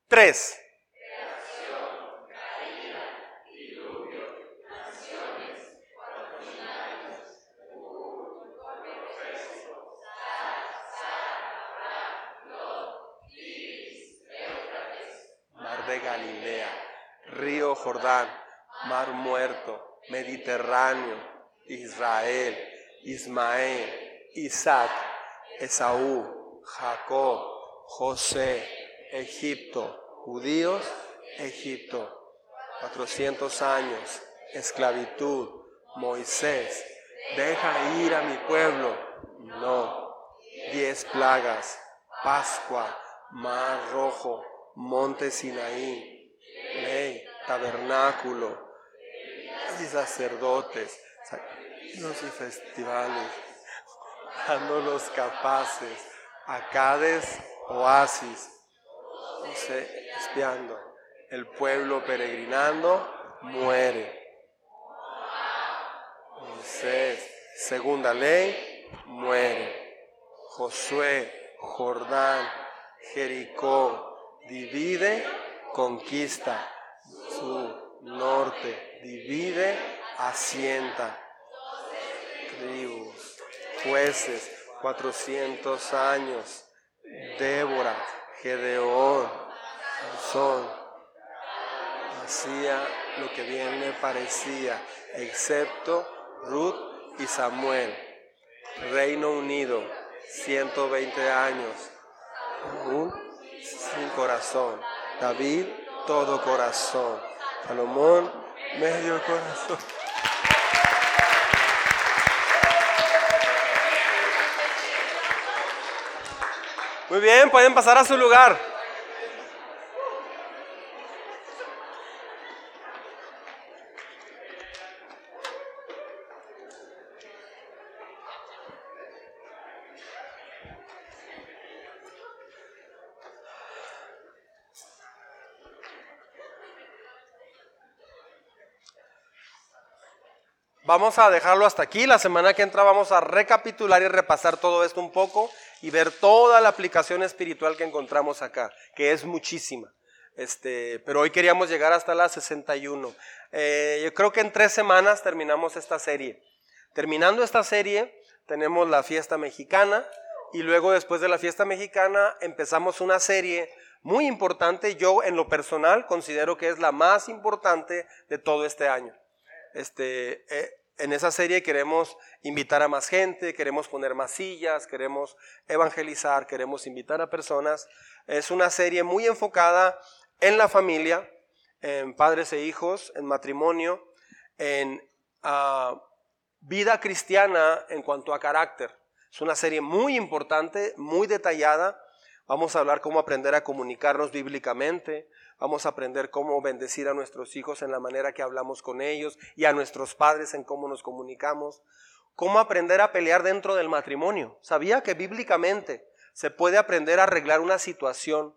tres. Mar de Galilea, río Jordán, mar muerto, Mediterráneo, Israel, Ismael, Isaac, Esaú, Jacob, José, Egipto, judíos, Egipto. 400 años, esclavitud, Moisés, deja ir a mi pueblo. No, diez plagas, Pascua, Mar Rojo, Monte Sinaí, ley, tabernáculo, y sacerdotes, sacrificios y festivales, dando los capaces, acades, oasis, José espiando, el pueblo peregrinando muere. Moisés, segunda ley, muere. Josué, Jordán, Jericó, divide, conquista. Sur, norte, divide, asienta. Tribus, jueces, cuatrocientos años. Débora, Gedeón, Sansón, hacía lo que bien le parecía, excepto Ruth y Samuel. Reino Unido, 120 años, un sin corazón. David, todo corazón. Salomón, medio corazón. Muy bien, pueden pasar a su lugar. Vamos a dejarlo hasta aquí. La semana que entra vamos a recapitular y repasar todo esto un poco y ver toda la aplicación espiritual que encontramos acá, que es muchísima. Este, pero hoy queríamos llegar hasta la 61. Eh, yo creo que en tres semanas terminamos esta serie. Terminando esta serie, tenemos la fiesta mexicana y luego después de la fiesta mexicana empezamos una serie muy importante. Yo en lo personal considero que es la más importante de todo este año. Este, eh, en esa serie queremos invitar a más gente, queremos poner más sillas, queremos evangelizar, queremos invitar a personas. Es una serie muy enfocada en la familia, en padres e hijos, en matrimonio, en ah, vida cristiana en cuanto a carácter. Es una serie muy importante, muy detallada. Vamos a hablar cómo aprender a comunicarnos bíblicamente, Vamos a aprender cómo bendecir a nuestros hijos en la manera que hablamos con ellos y a nuestros padres en cómo nos comunicamos. Cómo aprender a pelear dentro del matrimonio. ¿Sabía que bíblicamente se puede aprender a arreglar una situación,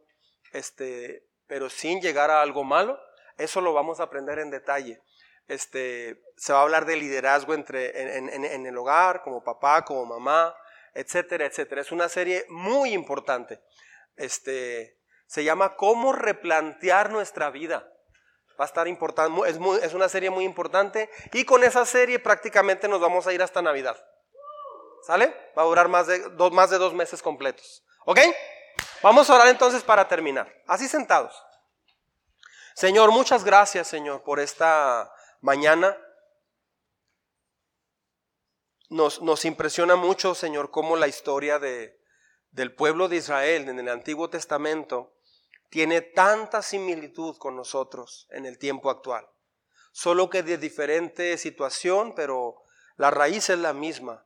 este, pero sin llegar a algo malo? Eso lo vamos a aprender en detalle. Este, se va a hablar de liderazgo entre, en, el hogar, como papá, como mamá, etcétera, etcétera. Es una serie muy importante. Este, se llama Cómo replantear nuestra vida. Va a estar importante, es, una serie muy importante y con esa serie prácticamente nos vamos a ir hasta Navidad. ¿Sale? Va a durar más de dos, más de dos meses completos. ¿Ok? Vamos a orar entonces para terminar. Así sentados. Señor, muchas gracias, Señor, por esta mañana. Nos, nos impresiona mucho, Señor, cómo la historia de, del pueblo de Israel en el Antiguo Testamento tiene tanta similitud con nosotros en el tiempo actual. Solo que de diferente situación, pero la raíz es la misma.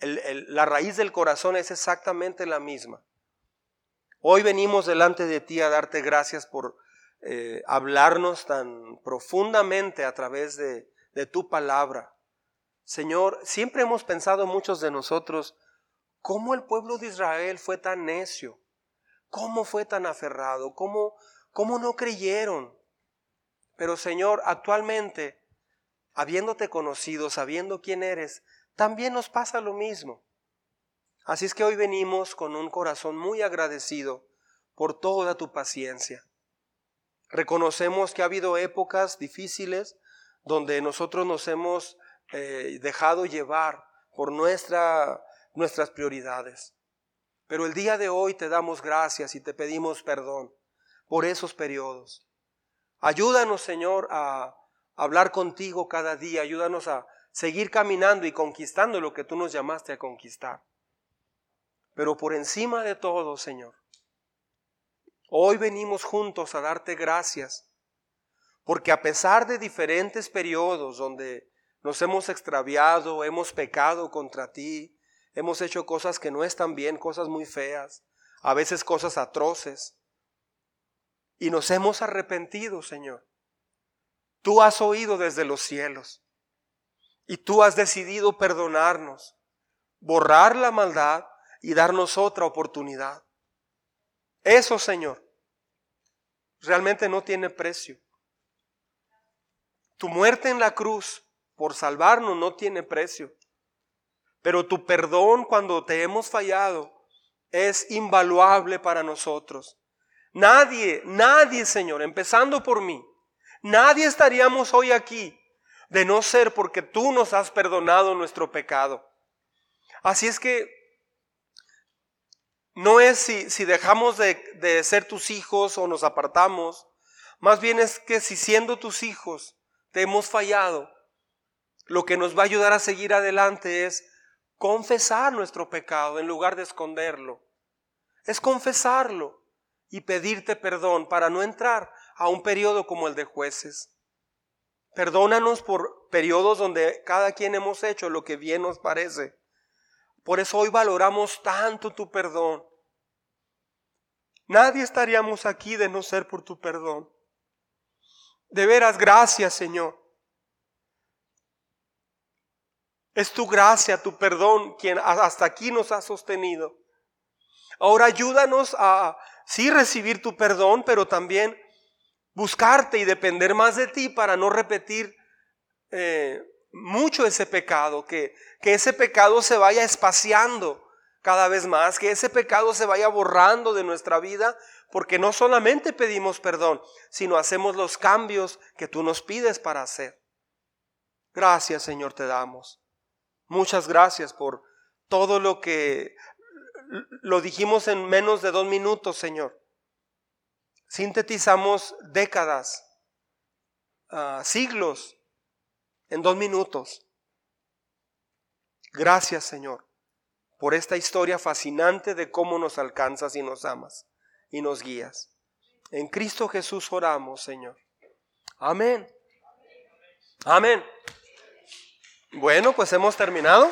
la raíz del corazón es exactamente la misma. Hoy venimos delante de ti a darte gracias por eh, hablarnos tan profundamente a través de, de tu palabra. Señor, siempre hemos pensado muchos de nosotros cómo el pueblo de Israel fue tan necio, cómo fue tan aferrado, cómo, cómo no creyeron. Pero Señor, actualmente, habiéndote conocido, sabiendo quién eres, también nos pasa lo mismo. Así es que hoy venimos con un corazón muy agradecido por toda tu paciencia. Reconocemos que ha habido épocas difíciles donde nosotros nos hemos eh, dejado llevar por nuestra, nuestras prioridades. Pero el día de hoy te damos gracias y te pedimos perdón por esos periodos. Ayúdanos, Señor, a hablar contigo cada día. Ayúdanos a seguir caminando y conquistando lo que tú nos llamaste a conquistar. Pero por encima de todo, Señor, hoy venimos juntos a darte gracias, porque a pesar de diferentes periodos donde nos hemos extraviado, hemos pecado contra ti, hemos hecho cosas que no están bien, cosas muy feas, a veces cosas atroces, y nos hemos arrepentido, Señor. Tú has oído desde los cielos y tú has decidido perdonarnos, borrar la maldad y darnos otra oportunidad. Eso, Señor, realmente no tiene precio. Tu muerte en la cruz por salvarnos no tiene precio. Pero tu perdón cuando te hemos fallado es invaluable para nosotros. Nadie, nadie, Señor, empezando por mí, nadie estaríamos hoy aquí de no ser porque tú nos has perdonado nuestro pecado. Así es que no es si, si dejamos de, de ser tus hijos o nos apartamos, más bien es que si siendo tus hijos te hemos fallado, lo que nos va a ayudar a seguir adelante es confesar nuestro pecado en lugar de esconderlo. Es confesarlo y pedirte perdón para no entrar a un periodo como el de jueces. Perdónanos por periodos donde cada quien hemos hecho lo que bien nos parece. Por eso hoy valoramos tanto tu perdón. Nadie estaríamos aquí de no ser por tu perdón. De veras, gracias Señor. Es tu gracia, tu perdón, quien hasta aquí nos ha sostenido. Ahora ayúdanos a sí recibir tu perdón, pero también buscarte y depender más de ti para no repetir eh, mucho ese pecado, que, que ese pecado se vaya espaciando cada vez más, que ese pecado se vaya borrando de nuestra vida, porque no solamente pedimos perdón, sino hacemos los cambios que tú nos pides para hacer. Gracias Señor te damos. Muchas gracias por todo lo que lo dijimos en menos de dos minutos, Señor. Sintetizamos décadas, ah, siglos en dos minutos. Gracias, Señor, por esta historia fascinante de cómo nos alcanzas y nos amas y nos guías. En Cristo Jesús oramos, Señor. Amén. Amén. Bueno, pues hemos terminado.